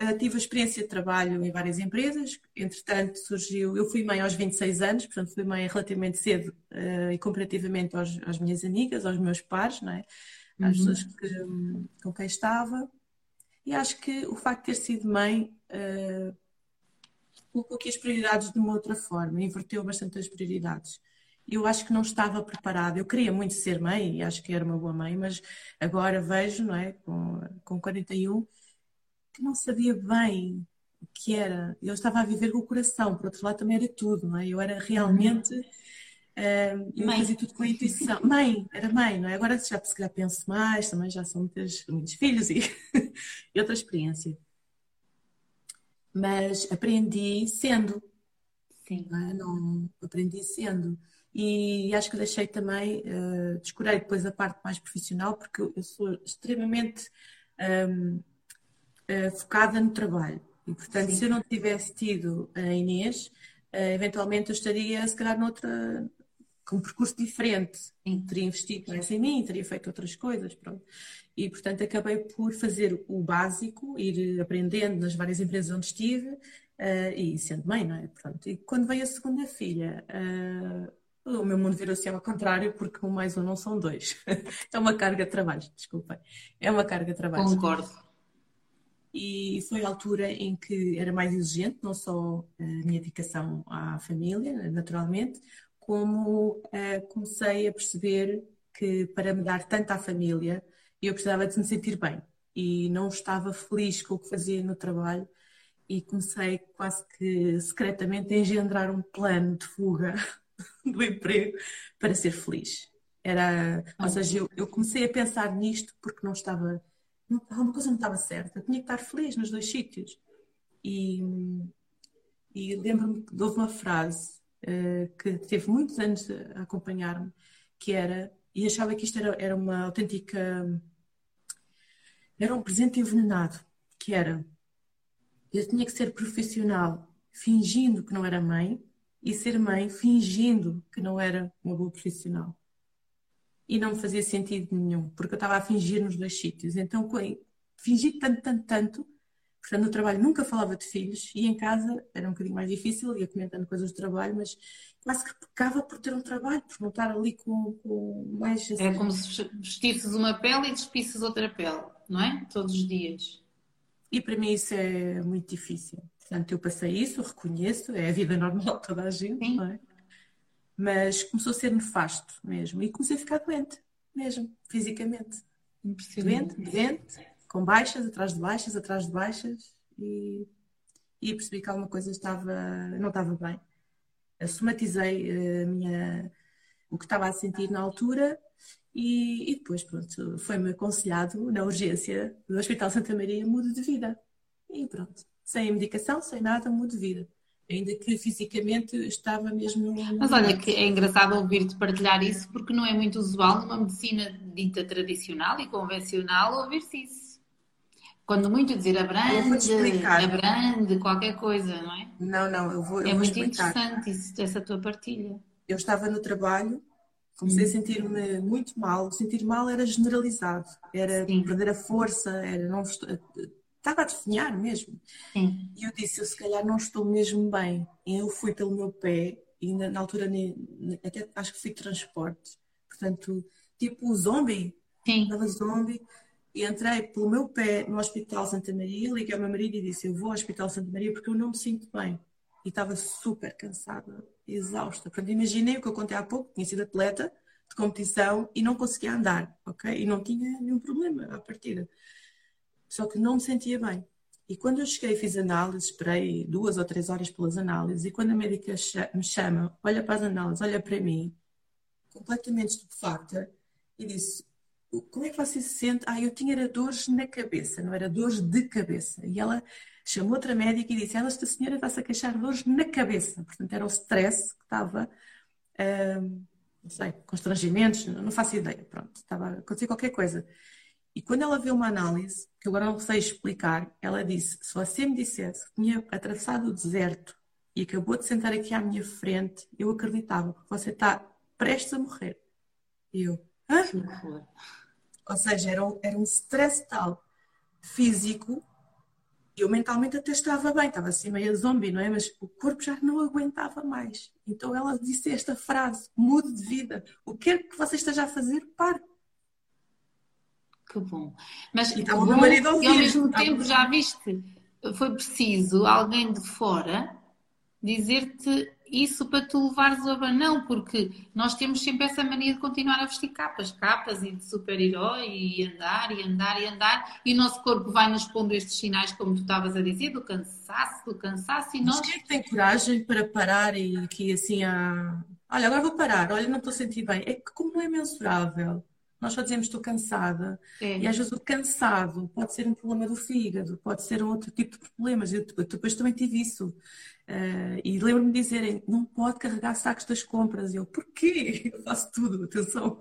eh, tive a experiência de trabalho em várias empresas, entretanto surgiu, eu fui mãe aos 26 anos, portanto fui mãe relativamente cedo uh, e comparativamente aos, às minhas amigas, aos meus pares, não é? às uhum. pessoas que, com quem estava. E acho que o facto de ter sido mãe uh, colocou aqui as prioridades de uma outra forma, inverteu bastante as prioridades. Eu acho que não estava preparada. Eu queria muito ser mãe e acho que era uma boa mãe, mas agora vejo, não é, com, com 41, que não sabia bem o que era. Eu estava a viver com o coração, por outro lado também era tudo, não é? Eu era realmente. Uh, eu mãe. fazia tudo com a intuição. Mãe, era mãe, não é? Agora já se calhar penso mais, também já são muitos, muitos filhos e, e outra experiência. Mas aprendi sendo. Sim. Não, é? não aprendi sendo. E acho que deixei também, uh, descurei depois a parte mais profissional, porque eu sou extremamente um, uh, focada no trabalho. E, portanto, Sim. se eu não tivesse tido a Inês, uh, eventualmente eu estaria, se calhar, noutra, com um percurso diferente. Sim. Teria investido mais em mim, teria feito outras coisas, pronto. E, portanto, acabei por fazer o básico, ir aprendendo nas várias empresas onde estive, uh, e sendo mãe, não é? Pronto. E quando veio a segunda filha, uh, o meu mundo virou-se ao contrário, porque um mais um não são dois. é uma carga de trabalho, desculpem. É uma carga de trabalho. Concordo e foi a altura em que era mais exigente, não só a minha dedicação à família, naturalmente, como uh, comecei a perceber que para me dar tanto à família, eu precisava de me sentir bem e não estava feliz com o que fazia no trabalho e comecei quase que secretamente a engendrar um plano de fuga do emprego para ser feliz. Era, ou seja, eu, eu comecei a pensar nisto porque não estava alguma coisa não estava certa. Eu tinha que estar feliz nos dois sítios. E, e lembro-me de houve uma frase uh, que teve muitos anos a acompanhar-me, que era, e achava que isto era, era uma autêntica. Era um presente envenenado, que era. Eu tinha que ser profissional fingindo que não era mãe e ser mãe fingindo que não era uma boa profissional e não me fazia sentido nenhum, porque eu estava a fingir nos dois sítios. Então, fingi tanto, tanto, tanto. Portanto, no trabalho nunca falava de filhos e em casa era um bocadinho mais difícil, ia comentando coisas do trabalho, mas quase que pecava por ter um trabalho, por não estar ali com, com mais. Assim. É como se vestisses uma pele e despisses outra pele, não é? Todos os dias. E para mim isso é muito difícil. Portanto, eu passei isso, reconheço, é a vida normal de toda a gente, Sim. não é? Mas começou a ser nefasto mesmo. E comecei a ficar doente, mesmo, fisicamente. Doente, doente, com baixas, atrás de baixas, atrás de baixas, e, e percebi que alguma coisa estava, não estava bem. Eu somatizei eh, a minha, o que estava a sentir na altura e, e depois, pronto, foi-me aconselhado na urgência do Hospital Santa Maria, mudo de vida. E pronto, sem medicação, sem nada, mudo de vida. Ainda que fisicamente estava mesmo. Mas olha, que é engraçado ouvir-te partilhar isso, porque não é muito usual numa medicina dita tradicional e convencional ouvir-se isso. Quando muito dizer abrande, abrande, qualquer coisa, não é? Não, não, eu vou. Eu é vou muito explicar. interessante isso, essa tua partilha. Eu estava no trabalho Comecei a hum. sentir-me muito mal. sentir mal era generalizado, era Sim. perder a força, era não estava a definhar mesmo. Sim. E eu disse, eu se calhar não estou mesmo bem. E eu fui pelo meu pé e na, na altura até acho que fui transporte. Portanto, tipo zombie. Sim. Estava zombie. E entrei pelo meu pé no Hospital Santa Maria, liguei ao meu marido e disse, eu vou ao Hospital Santa Maria porque eu não me sinto bem. E estava super cansada exausta. Portanto, imaginei o que eu contei há pouco, tinha sido atleta de competição e não conseguia andar, ok? E não tinha nenhum problema à partida. Só que não me sentia bem. E quando eu cheguei, fiz análises, esperei duas ou três horas pelas análises, e quando a médica me chama, olha para as análises, olha para mim, completamente estupefacta, e disse: Como é que você se sente? Ah, eu tinha dores na cabeça, não era dores de cabeça. E ela chamou outra médica e disse: Ela, esta senhora está-se a queixar de dores na cabeça. Portanto, era o stress que estava, hum, não sei, constrangimentos, não faço ideia. Pronto, estava a acontecer qualquer coisa. E quando ela viu uma análise, que agora não sei explicar, ela disse: Se você me dissesse que tinha atravessado o deserto e acabou de sentar aqui à minha frente, eu acreditava, porque você está prestes a morrer. E eu, hã? Ou seja, era um, era um stress tal físico eu mentalmente até estava bem, estava assim meio zombie, não é? Mas o corpo já não aguentava mais. Então ela disse esta frase: mude de vida. O que quer que você esteja a fazer, pare. Que bom. Mas e, bom, e ao mesmo tempo, já viste, foi preciso alguém de fora dizer-te isso para tu levares o abanão, porque nós temos sempre essa mania de continuar a vestir capas, capas e de super-herói e andar e andar e andar, e o nosso corpo vai nos pondo estes sinais, como tu estavas a dizer, do cansaço, do cansaço, e nós. Mas quem é que tem coragem para parar e aqui assim a. Olha, agora vou parar, olha, não estou a sentir bem. É que como não é mensurável, nós só dizemos estou cansada. É. E às vezes o cansado pode ser um problema do fígado, pode ser um outro tipo de problemas. Eu depois também tive isso. Uh, e lembro-me de dizerem, não pode carregar sacos das compras. E eu, porquê? Eu faço tudo, atenção.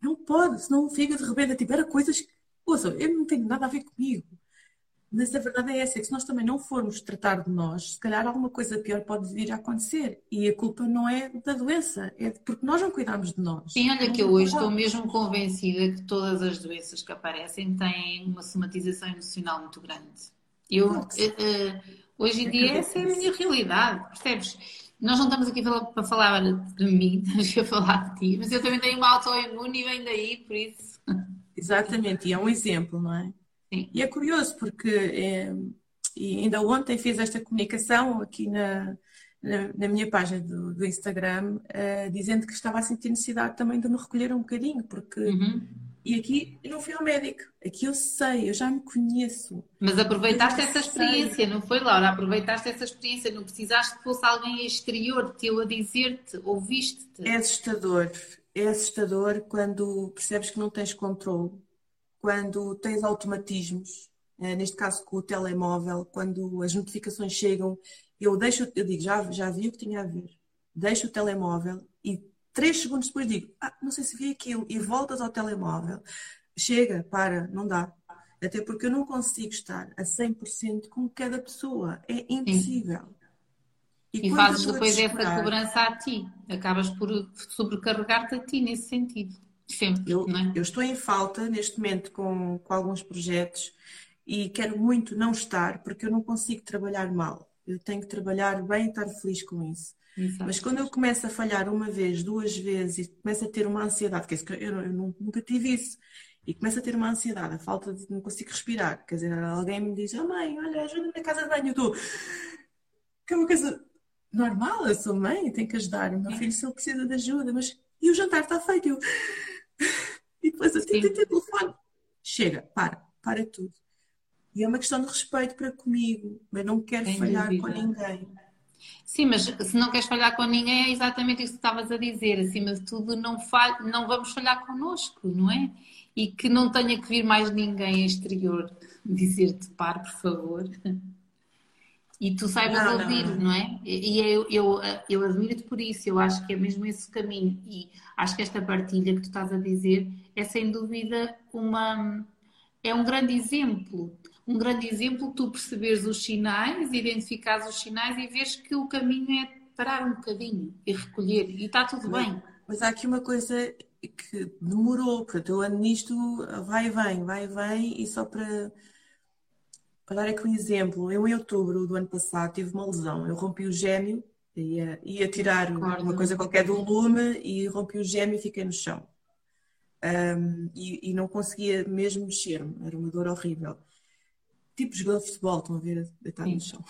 Não pode, senão o fígado rebenta. Tipo, era coisas que, ouça, eu não tenho nada a ver comigo. Mas a verdade é essa, é que se nós também não formos tratar de nós, se calhar alguma coisa pior pode vir a acontecer. E a culpa não é da doença, é porque nós não cuidamos de nós. Sim, olha que eu hoje estou mesmo convencida que todas as doenças que aparecem têm uma somatização emocional muito grande. Eu, uh, uh, hoje em dia, essa é a minha realidade, percebes? Nós não estamos aqui para falar de mim, estamos aqui a falar de ti, mas eu também tenho uma autoimune e vem daí, por isso. Exatamente, e é um exemplo, não é? Sim. E é curioso porque é, e ainda ontem fiz esta comunicação aqui na, na, na minha página do, do Instagram, uh, dizendo que estava a sentir necessidade também de me recolher um bocadinho, porque. Uhum. E aqui eu não fui ao médico, aqui eu sei, eu já me conheço. Mas aproveitaste essa experiência, sei. não foi, Laura? Aproveitaste essa experiência, não precisaste que fosse alguém exterior teu a dizer-te, ouviste-te. É assustador, é assustador quando percebes que não tens controle quando tens automatismos, eh, neste caso com o telemóvel, quando as notificações chegam, eu deixo, eu digo, já, já vi o que tinha a ver, deixo o telemóvel e três segundos depois digo, ah, não sei se vi aquilo, e voltas ao telemóvel, chega, para, não dá. Até porque eu não consigo estar a 100% com cada pessoa, é impossível. E, e fazes depois essa cobrança a ti, acabas por sobrecarregar-te a ti nesse sentido. Sempre, eu, é? eu estou em falta neste momento com, com alguns projetos e quero muito não estar porque eu não consigo trabalhar mal. Eu tenho que trabalhar bem e estar feliz com isso. Exato. Mas quando eu começo a falhar uma vez, duas vezes e começo a ter uma ansiedade, que eu, eu nunca tive isso, e começo a ter uma ansiedade, a falta de não consigo respirar. Quer dizer, alguém me diz: oh, mãe, olha, ajuda-me na casa de banho. Eu estou. Que é uma coisa normal, eu sou mãe, tenho que ajudar o meu filho se ele precisa de ajuda, mas. E o jantar está feito. Eu e depois tento ter telefone. Chega, para, para tudo. E é uma questão de respeito para comigo, mas não quero Sem falhar dúvida. com ninguém. Sim, mas se não queres falhar com ninguém, é exatamente isso que estavas a dizer. Acima de tudo, não, falha, não vamos falhar connosco, não é? E que não tenha que vir mais ninguém exterior dizer-te par, por favor. E tu saibas não, ouvir, não, não. não é? E eu, eu, eu admiro-te por isso, eu acho que é mesmo esse caminho. E acho que esta partilha que tu estás a dizer é sem dúvida uma. é um grande exemplo. Um grande exemplo, tu perceberes os sinais, identificares os sinais e veres que o caminho é parar um bocadinho e recolher, e está tudo mas, bem. Mas há aqui uma coisa que demorou, portanto, eu ando nisto, vai e vem, vai e vem, e só para para dar aqui um exemplo, eu em outubro do ano passado tive uma lesão, eu rompi o gêmeo, ia, ia tirar uma coisa qualquer do lume e rompi o gêmeo e fiquei no chão. Um, e, e, não conseguia mesmo mexer-me, era uma dor horrível. Tipo jogador de futebol, estão a ver, deitado no chão.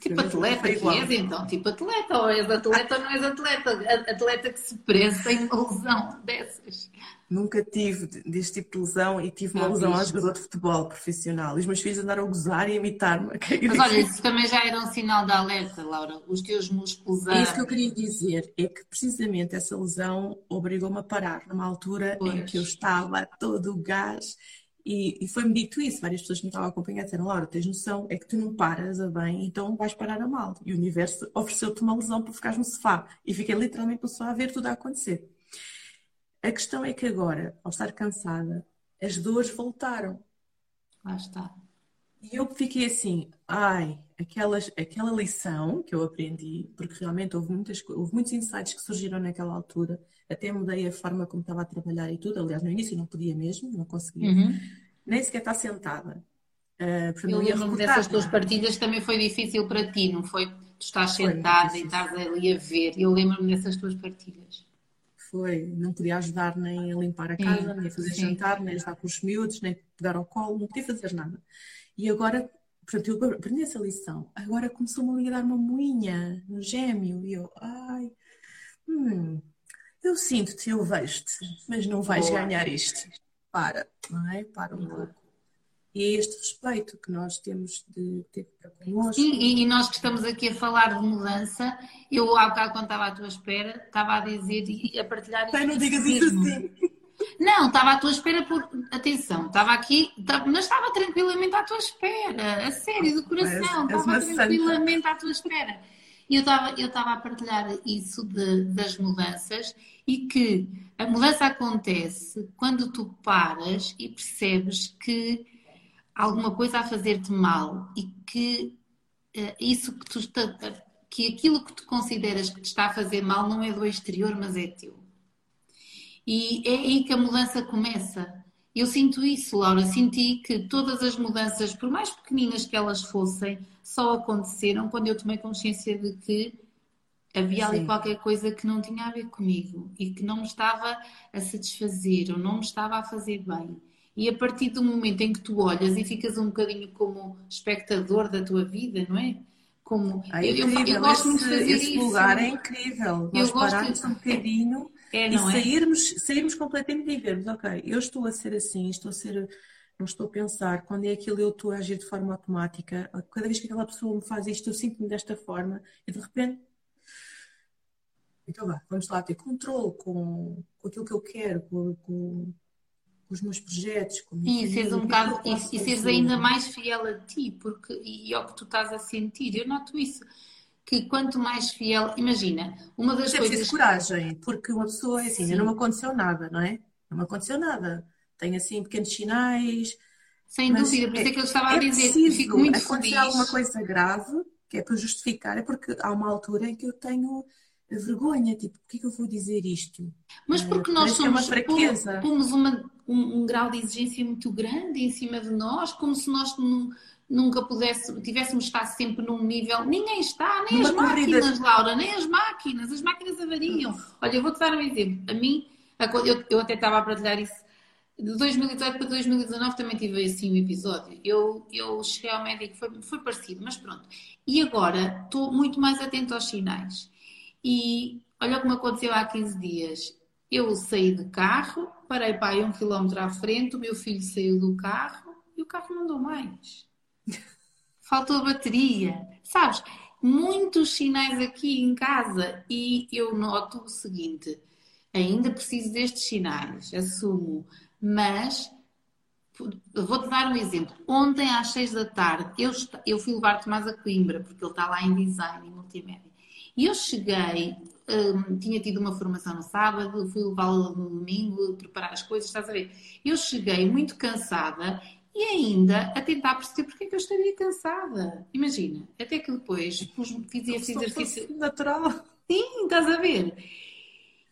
Tipo atleta que és, então. Tipo atleta, ou és atleta ou não és atleta. Atleta que se presa tem uma lesão dessas. Nunca tive deste tipo de lesão e tive uma não, lesão ao jogador de futebol profissional. E os meus filhos andaram a gozar e a imitar-me. Mas olha, isso também já era um sinal de alerta, Laura. Os teus músculos a... É isso que eu queria dizer. É que precisamente essa lesão obrigou-me a parar numa altura pois. em que eu estava todo o gás e, e foi-me dito isso, várias pessoas que me estavam a acompanhar disseram, Laura, tens noção, é que tu não paras a bem, então vais parar a mal. E o universo ofereceu-te uma lesão para ficares no sofá. E fiquei literalmente no sofá a ver tudo a acontecer. A questão é que agora, ao estar cansada, as dores voltaram. Lá está. E eu fiquei assim, ai, aquelas, aquela lição que eu aprendi, porque realmente houve, muitas, houve muitos insights que surgiram naquela altura, até mudei a forma como estava a trabalhar e tudo. Aliás, no início não podia mesmo, não conseguia. Uhum. Nem sequer estar sentada. Uh, eu lembro-me dessas tuas partidas também foi difícil para ti, não foi? Tu estás sentada e estás ali a ver. Eu lembro-me dessas tuas partilhas. Foi, não podia ajudar nem a limpar a casa, sim, nem a fazer sim. jantar, nem a ajudar com os miúdos, nem pegar ao colo, não podia fazer nada. E agora, portanto, eu aprendi essa lição. Agora começou-me a ligar uma moinha no gêmeo e eu, ai, hum, eu sinto-te, eu vejo-te, mas não vais Boa. ganhar isto. Para, não é? Para um pouco. E é este respeito que nós temos de ter para connosco. Sim, e, nós que estamos aqui a falar de mudança, eu há bocado quando estava à tua espera, estava a dizer e a partilhar isto. não digas isso assim. Não, estava à tua espera por. Atenção, estava aqui, mas estava tranquilamente à tua espera, a sério, do coração, estava tranquilamente santa. à tua espera. E eu estava eu estava a partilhar isso de, das mudanças e que a mudança acontece quando tu paras e percebes que alguma coisa a fazer-te mal e que uh, isso que tu está, que aquilo que tu consideras que te está a fazer mal não é do exterior, mas é teu. E é aí que a mudança começa. Eu sinto isso, Laura. Senti que todas as mudanças, por mais pequeninas que elas fossem, só aconteceram quando eu tomei consciência de que havia ali Sim. qualquer coisa que não tinha a ver comigo e que não me estava a satisfazer ou não me estava a fazer bem. E a partir do momento em que tu olhas e ficas um bocadinho como espectador da tua vida, não é? Como é eu, eu, eu, gosto esse, muito de fazer esse isso. lugar é incrível. Nós eu pararmos um bocadinho é, e é? sairmos, é? sairmos completamente e vermos, ok, eu estou a ser assim, estou a ser não estou a pensar, quando é aquilo eu estou a agir de forma automática, cada vez que aquela pessoa me faz isto, eu sinto-me desta forma, e de repente, então vá, vamos lá ter controle com, com aquilo que eu quero, com, com, com os meus projetos. Com e seres um bocado, e, e seres ainda mais fiel a ti, porque, e ao que tu estás a sentir, eu noto isso que quanto mais fiel, imagina, uma das é coisas. É coragem, porque uma pessoa é assim, Sim. não me aconteceu nada, não é? Não me aconteceu nada tem assim pequenos sinais. Sem dúvida, por isso é que eu estava é a dizer que fico muito acontecer feliz. alguma coisa grave, que é para justificar, é porque há uma altura em que eu tenho vergonha, tipo, porquê que eu vou dizer isto? Mas porque nós somos, é uma pomos uma, um, um, grau de exigência muito grande em cima de nós, como se nós nunca pudéssemos, tivéssemos estar sempre num nível. Ninguém está, nem as máquinas, corrida... Laura, nem as máquinas, as máquinas avariam. Olha, eu vou-te dar um exemplo. A mim, eu, eu até estava a partilhar isso de 2018 para 2019 também tive assim um episódio. Eu, eu cheguei ao médico, foi, foi parecido, mas pronto. E agora estou muito mais atento aos sinais. E olha como aconteceu há 15 dias. Eu saí de carro, parei para aí um quilómetro à frente, o meu filho saiu do carro e o carro não andou mais. Faltou bateria. Sabes? muitos sinais aqui em casa e eu noto o seguinte: ainda preciso destes sinais, assumo, mas vou-te dar um exemplo. Ontem às seis da tarde eu, eu fui levar Tomás a Coimbra, porque ele está lá em design e multimédia. E eu cheguei, um, tinha tido uma formação no sábado, fui levá-lo no domingo, preparar as coisas, estás a ver? Eu cheguei muito cansada e ainda a tentar perceber porque é que eu estaria cansada. Imagina, até que depois fiz esse exercício. Natural. Sim, estás a ver?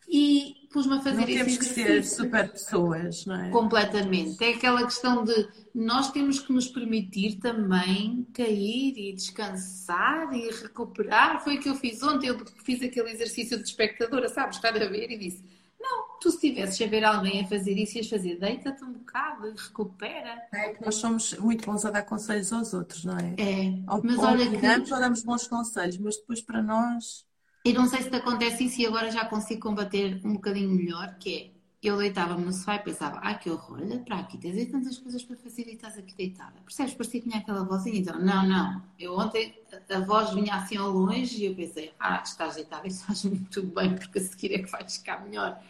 E pus-me a fazer não temos que ser super pessoas, não é? Completamente. É aquela questão de nós temos que nos permitir também cair e descansar e recuperar. Foi o que eu fiz ontem. Eu fiz aquele exercício de espectadora, sabes? Estar a ver e disse: Não, tu se tivesses a ver alguém a fazer isso, ias fazer, deita-te um bocado, recupera. É que nós somos muito bons a dar conselhos aos outros, não é? É, mas ou olha que. ou damos bons conselhos, mas depois para nós e não sei se te acontece isso e agora já consigo combater um bocadinho melhor, que é, eu deitava-me no sofá e pensava, ah, que horror, olha para aqui, tens aí tantas coisas para fazer e estás aqui deitada. Percebes? Parecia que tinha aquela vozinha. Então, não, não. Eu ontem, a voz vinha assim ao longe e eu pensei, ah, estás deitada e estás muito bem, porque a seguir é que vais ficar melhor.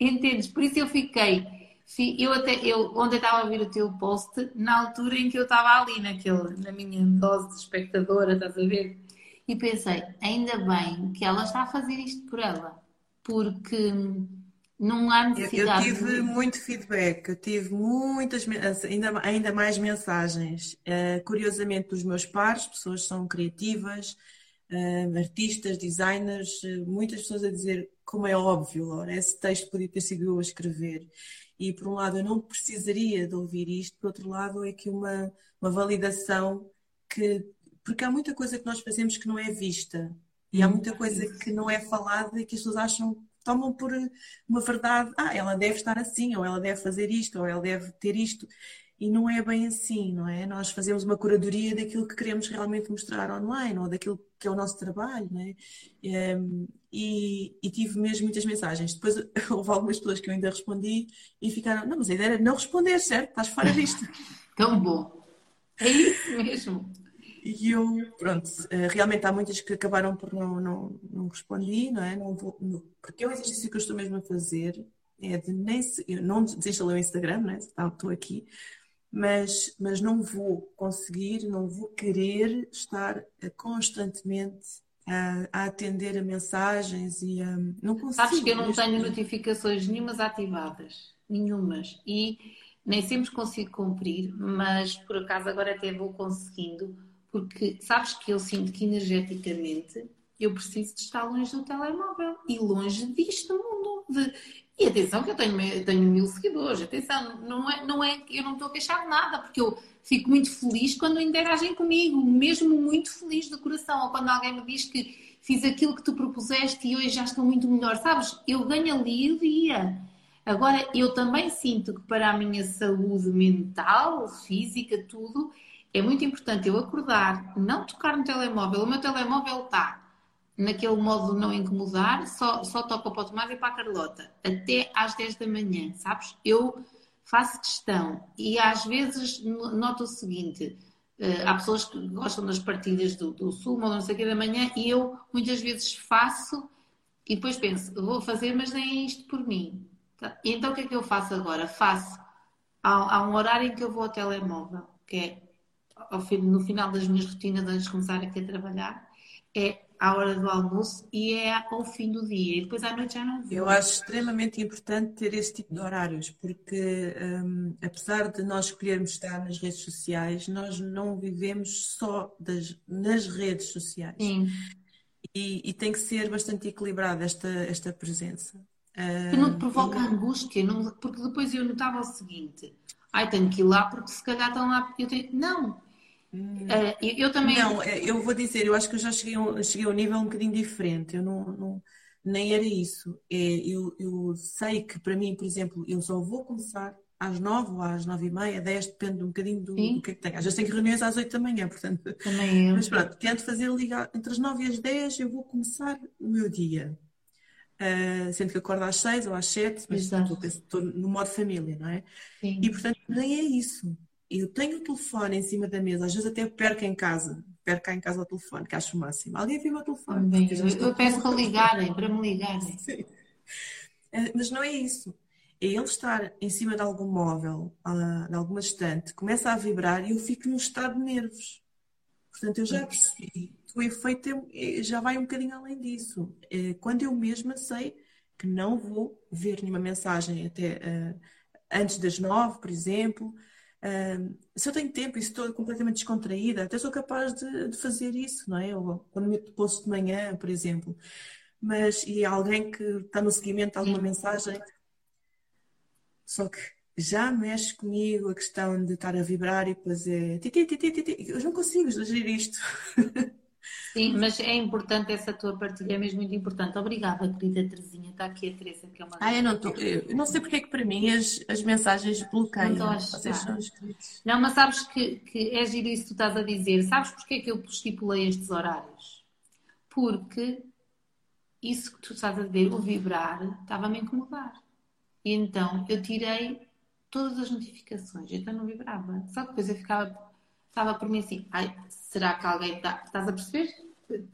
Entendes? Por isso eu fiquei, eu até, eu, ontem estava a ouvir o teu post, na altura em que eu estava ali, naquele, na minha dose de espectadora, estás a ver? E pensei, ainda bem que ela está a fazer isto por ela, porque não há necessidade. Eu, tive de... muito feedback, eu tive muitas, ainda, ainda mais mensagens. Uh, curiosamente, dos meus pares, pessoas que são criativas, uh, artistas, designers, uh, muitas pessoas a dizer, como é óbvio, Laura, esse texto podia ter sido eu a escrever. E por um lado eu não precisaria de ouvir isto, por outro lado é que uma, uma validação que porque há muita coisa que nós fazemos que não é vista e há uhum. muita coisa que não é falada e que as pessoas acham, tomam por uma verdade, ah, ela deve estar assim, ou ela deve fazer isto, ou ela deve ter isto. E não é bem assim, não é? Nós fazemos uma curadoria daquilo que queremos realmente mostrar online ou daquilo que é o nosso trabalho, não é? Ehm, e, e, tive mesmo muitas mensagens. Depois houve algumas pessoas que eu ainda respondi e ficaram, não, mas a ideia era não responder, certo? Estás fora disto. Tão bom. É isso mesmo. E eu, pronto, eh, realmente há muitas que acabaram por não, não, não respondi, não é? Não vou, não, porque é um exercício que eu estou mesmo a fazer, é de nem se, eu não desinstalei o Instagram, não é? Estou aqui, mas, mas não vou conseguir, não vou querer estar constantemente a, a atender a mensagens e a, não consigo. Sabes que eu não tenho notificações nenhumas ativadas, nenhumas, e nem sempre consigo cumprir, mas por acaso agora até vou conseguindo porque sabes que eu sinto que energeticamente eu preciso de estar longe do telemóvel e longe disto mundo. De... E atenção que eu tenho, tenho mil seguidores, atenção, não é, não é, eu não estou a queixar nada, porque eu fico muito feliz quando interagem comigo, mesmo muito feliz do coração, ou quando alguém me diz que fiz aquilo que tu propuseste e hoje já estou muito melhor, sabes? Eu ganho ali o dia. Agora, eu também sinto que para a minha saúde mental, física, tudo, é muito importante eu acordar, não tocar no telemóvel. O meu telemóvel está naquele modo de não incomodar, só, só toca para o Tomás e para a Carlota, até às 10 da manhã, sabes? Eu faço questão e às vezes noto o seguinte: uh, há pessoas que gostam das partilhas do, do Sul, ou não sei o que da manhã, e eu muitas vezes faço e depois penso, vou fazer, mas nem é isto por mim. Tá? Então o que é que eu faço agora? Faço. Há um horário em que eu vou ao telemóvel, que é no final das minhas rotinas antes de começar aqui a trabalhar, é à hora do almoço e é ao fim do dia. E depois à noite já não vou. Eu acho extremamente importante ter esse tipo de horários, porque um, apesar de nós escolhermos estar nas redes sociais, nós não vivemos só das, nas redes sociais. Sim. E, e, tem que ser bastante equilibrada esta, esta presença. Que não te hum, provoca e... angústia, não, porque depois eu notava o seguinte: ai, tenho que ir lá porque se calhar estão lá. Eu tenho... Não, Uh, eu, eu, também. Não, é, eu vou dizer, eu acho que eu já cheguei, a, cheguei a um nível um bocadinho diferente. Eu não, não nem era isso. É, eu, eu sei que para mim, por exemplo, eu só vou começar às nove ou às nove e meia, dez, depende um bocadinho do, do, que é que tenho. Às vezes tenho reuniões às oito da manhã, portanto. Também eu. Mas pronto, tento fazer ligar entre as nove e as dez, eu vou começar o meu dia. Uh, sendo que acordo às seis ou às sete, mas estou, estou no modo família, não é? Sim. E portanto, nem é isso eu tenho o telefone em cima da mesa, às vezes até perco em casa, perco cá em casa o telefone, que acho o máximo. Alguém viu o telefone? Também, eu, eu peço para ligarem, para me ligarem. Sim. É, mas não é isso. É ele estar em cima de algum móvel, uh, de alguma estante, começa a vibrar e eu fico num estado de nervos. Portanto, eu já percebi que o efeito é, é, já vai um bocadinho além disso. É, quando eu mesma sei que não vou ver nenhuma mensagem até uh, antes das nove, por exemplo, Uh, se eu tenho tempo e estou completamente descontraída, até sou capaz de, de fazer isso, não é? Ou quando me posto de manhã, por exemplo. Mas, e alguém que está no seguimento de alguma Sim. mensagem, só que já mexe comigo a questão de estar a vibrar e depois é. Eu não consigo gerir isto. Sim, mas é importante essa tua partilha, é mesmo muito importante. Obrigada, querida Terezinha. Está aqui a Teresa, que é uma. Ah, eu não, tô, eu não sei porque é que para mim as, as mensagens bloqueiam. Não, Vocês inscritos. Não, mas sabes que, que é giro isso que tu estás a dizer. Sabes porque é que eu estipulei estes horários? Porque isso que tu estás a dizer, o vibrar, estava-me a incomodar. E então eu tirei todas as notificações, então não vibrava. Só que depois eu ficava, estava por mim assim, ai, será que alguém está. Estás a perceber?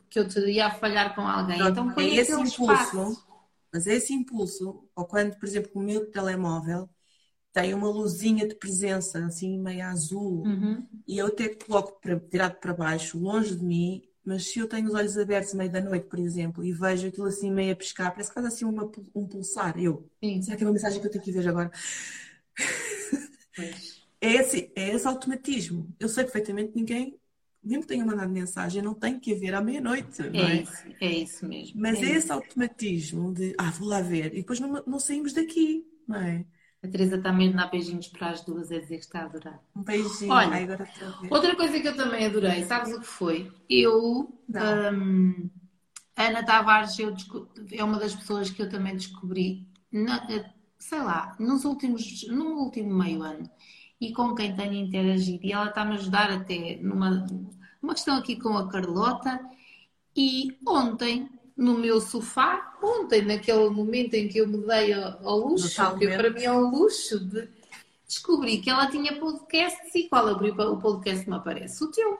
Que eu teria a falhar com alguém. Não, então é esse impulso. Espaço. Mas é esse impulso, ou quando, por exemplo, o meu telemóvel tem uma luzinha de presença, assim, meio azul, uhum. e eu até coloco para, tirado para baixo, longe de mim, mas se eu tenho os olhos abertos meio da noite, por exemplo, e vejo aquilo assim meio a pescar, parece que faz assim uma, um pulsar. Eu, Sim. será que é uma mensagem que eu tenho que ver agora? É esse, é esse automatismo. Eu sei perfeitamente que ninguém mesmo que tenha mandado mensagem, não tem que haver à meia-noite. É, é? Isso, é isso mesmo. Mas é, é esse automatismo de, ah, vou lá ver, e depois não, não saímos daqui, não é? A Teresa também dá beijinhos para as duas, é dizer que está a adorar. Um beijinho. Olha, Ai, agora outra coisa que eu também adorei, sabes o que foi? Eu, um, Ana Tavares, eu é uma das pessoas que eu também descobri, na, sei lá, nos últimos, no último meio ano e com quem tenho interagido. E ela está-me a ajudar até numa uma questão aqui com a Carlota. E ontem, no meu sofá, ontem, naquele momento em que eu me dei ao, luxo, que para mim é um luxo, de, descobri que ela tinha podcasts e qual abri o podcast me aparece? O teu.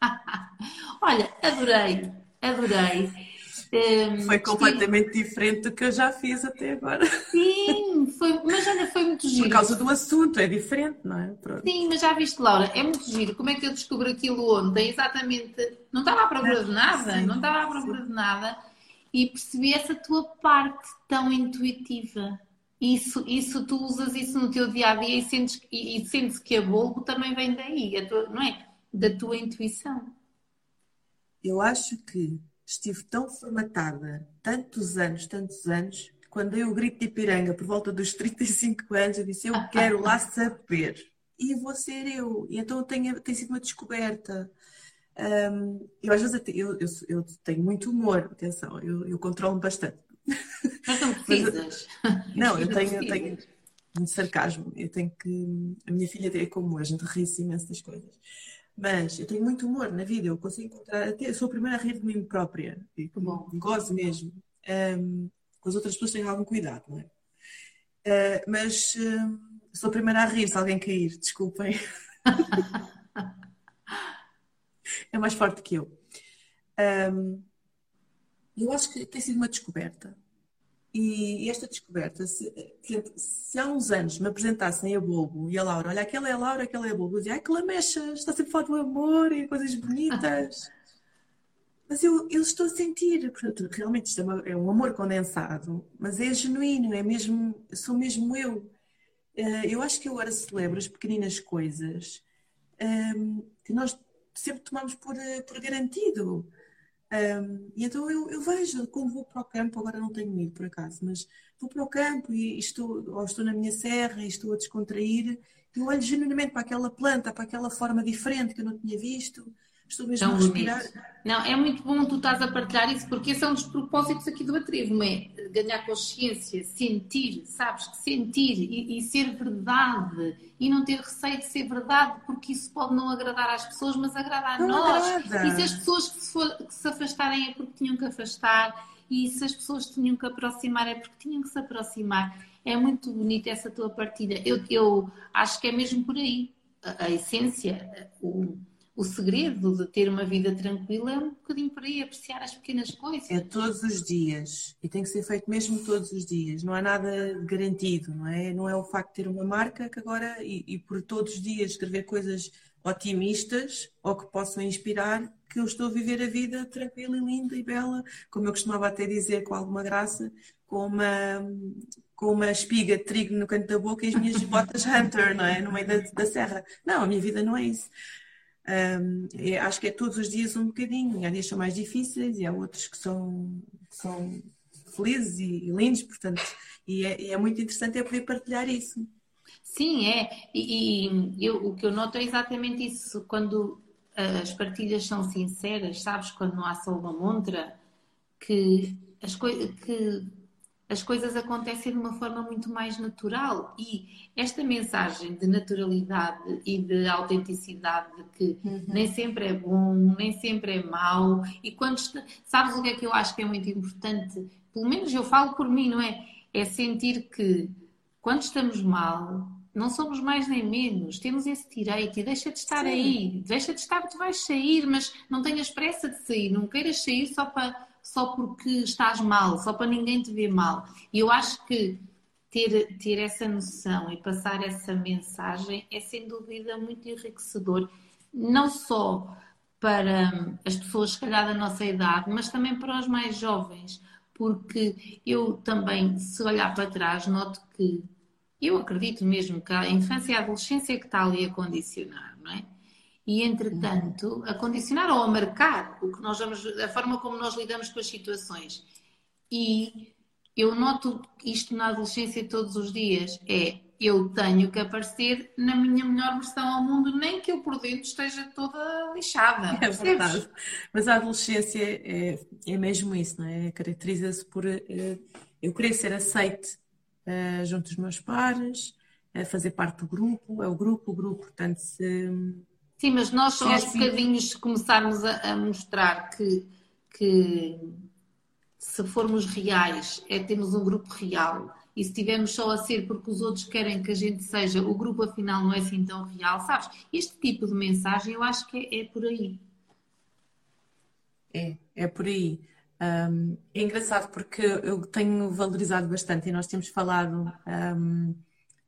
Olha, adorei, adorei. Um, foi completamente estive... diferente do que eu já fiz até agora. Sim, foi, mas olha, foi muito giro. Por causa do assunto, é diferente, não é? Pronto. Sim, mas já viste, Laura, é muito giro. Como é que eu descobri aquilo ontem? Exatamente, não estava à procura de nada, sim, não estava à procura sim. de nada e percebi essa tua parte tão intuitiva. Isso, isso tu usas isso no teu dia a dia e sentes, e, e sentes que a bolo também vem daí, tua, não é? Da tua intuição. Eu acho que estive tão formatada, tantos anos, tantos anos, quando dei o grito de Ipiranga por volta dos 35 anos, eu disse: Eu quero lá saber. E vou ser eu. E então tem, tem sido uma descoberta. Um, eu às vezes eu, eu, eu, tenho muito humor, atenção, eu, eu controlo bastante. Mas não precisas. não, eu tenho, eu tenho muito sarcasmo. Eu tenho que. A minha filha é como a gente ri-se imenso das coisas. Mas eu tenho muito humor na vida, eu consigo encontrar. Até, sou a primeira a rir de mim própria. E, Bom. Gozo mesmo. Um, com as outras pessoas tenho algum cuidado, não é? Uh, mas uh, sou a primeira a rir se alguém cair, desculpem. é mais forte que eu. Um, eu acho que tem sido uma descoberta. E esta descoberta, se, se, há uns anos me apresentassem a Bobo e a Laura, olha, aquela é a Laura, aquela é a Bobo, eu dizia, ai que lamecha, está sempre a falar do amor e coisas bonitas. mas eu, eu estou a sentir, portanto, realmente isto é, uma, é, um amor condensado, mas é genuíno, é mesmo, sou mesmo eu. Eh, eu acho que eu agora celebro as pequeninas coisas ehm, que nós sempre tomamos por, eh, por garantido. Um, e então eu, eu, vejo, quando vou para o campo, agora não tenho ido por acaso, mas vou para o campo e, estou, ou estou na minha serra e estou a descontrair, eu olho genuinamente para aquela planta, para aquela forma diferente que eu não tinha visto, Estou mesmo Tão a respirar. Não, é muito bom tu estás a partilhar isso, porque esse é um dos propósitos aqui do Atrevo, é ganhar consciência, sentir, sabes? Sentir e, e, ser verdade e não ter receio de ser verdade, porque isso pode não agradar às pessoas, mas agradar a nós. Agrada. E se as pessoas que se, for, que se afastarem é porque tinham que afastar, e se as pessoas tinham que aproximar é porque tinham que se aproximar. É muito bonita essa tua partida. Eu, eu acho que é mesmo por aí. A, a essência, o o segredo de ter uma vida tranquila é um bocadinho por aí, apreciar as pequenas coisas. É todos os dias e tem que ser feito mesmo todos os dias. Não há nada garantido, não é? Não é o facto de ter uma marca que agora e, e por todos os dias escrever coisas otimistas ou que possam inspirar que eu estou a viver a vida tranquila e linda e bela, como eu costumava até dizer com alguma graça, com uma, com uma espiga de trigo no canto da boca e as minhas botas Hunter, não é? No meio da, da serra. Não, a minha vida não é isso. Um, é, acho que é todos os dias um bocadinho. Há dias são mais difíceis e há outros que são, são felizes e, e lindos, portanto, e é, é, muito interessante é poder partilhar isso. Sim, é. E, e eu, o que eu noto é exatamente isso. Quando as partilhas são sinceras, sabes? Quando não há só uma montra, que as, coi que as coisas acontecem de uma forma muito mais natural. E esta mensagem de naturalidade e de autenticidade, de que uhum. nem sempre é bom, nem sempre é mau, e quando. Sabes o que é que eu acho que é muito importante? Pelo menos eu falo por mim, não é? É sentir que quando estamos mal, não somos mais nem menos, temos esse direito e deixa de estar Sim. aí, deixa de estar, tu vais sair, mas não tenhas pressa de sair, não queiras sair só, para, só porque estás mal, só para ninguém te ver mal. E eu acho que ter, ter essa noção e passar essa mensagem é sem dúvida muito enriquecedor, não só para as pessoas, se calhar, da nossa idade, mas também para os mais jovens, porque eu também, se olhar para trás, noto que eu acredito mesmo que a infância e a adolescência é que está ali a condicionar, não é? E, entretanto, a condicionar ou a marcar o que nós vamos, a forma como nós lidamos com as situações. E eu noto isto na adolescência todos os dias: é eu tenho que aparecer na minha melhor versão ao mundo, nem que eu por dentro esteja toda lixada. É verdade. Mas a adolescência é, é mesmo isso, não é? Caracteriza-se por uh, eu querer ser aceite uh, junto dos meus pares, a fazer parte do grupo, é o grupo, o grupo, portanto se... Sim, mas nós só aos assim... bocadinhos começarmos a, a, mostrar que, que se formos reais é termos um grupo real e se estivermos só a ser porque os outros querem que a gente seja, o grupo afinal não é assim tão real, sabes? Este tipo de mensagem eu acho que é, é por aí. É, é por aí. Um, é engraçado porque eu tenho valorizado bastante e nós temos falado um,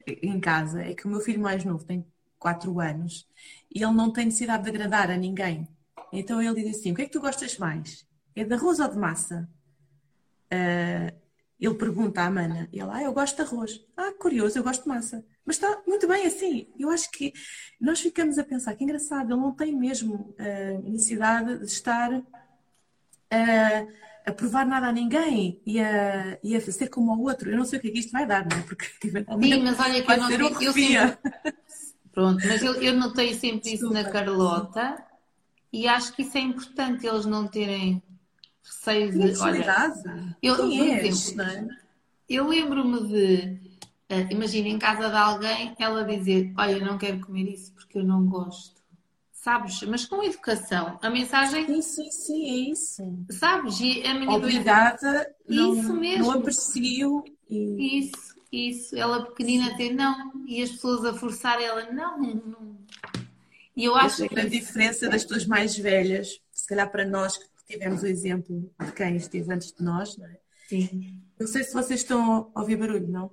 em casa, é que o meu filho mais novo tem 4 anos e ele não tem necessidade de agradar a ninguém. Então ele diz assim: o que é que tu gostas mais? É de arroz ou de massa? Uh, ele pergunta à Mana, e ela, ah, eu gosto de arroz. Ah, curioso, eu gosto de massa. Mas está muito bem assim. Eu acho que nós ficamos a pensar que engraçado, ele não tem mesmo uh, necessidade de estar a, a provar nada a ninguém e a, e a ser como ao outro. Eu não sei o que é que isto vai dar, não é? Porque Sim, mas olha que eu não eu sempre... Pronto, mas eu, eu notei sempre isso na Carlota e acho que isso é importante, eles não terem receio de. Olha, eu, Quem és, exemplo, é? eu lembro-me de. Uh, imagina em casa de alguém ela dizer: Olha, eu não quero comer isso porque eu não gosto sabes? Mas com educação, a mensagem. Sim, sim, sim, é isso. Sabes? E a minha Obrigada, não, isso mesmo. não aprecio. E... Isso, isso. Ela pequenina dizer não, e as pessoas a forçar ela, não, não. E eu acho Essa é a grande diferença das pessoas mais velhas, se calhar para nós que tivemos o exemplo de quem esteve antes de nós, não é? Sim. Não sei se vocês estão a ouvir barulho, não?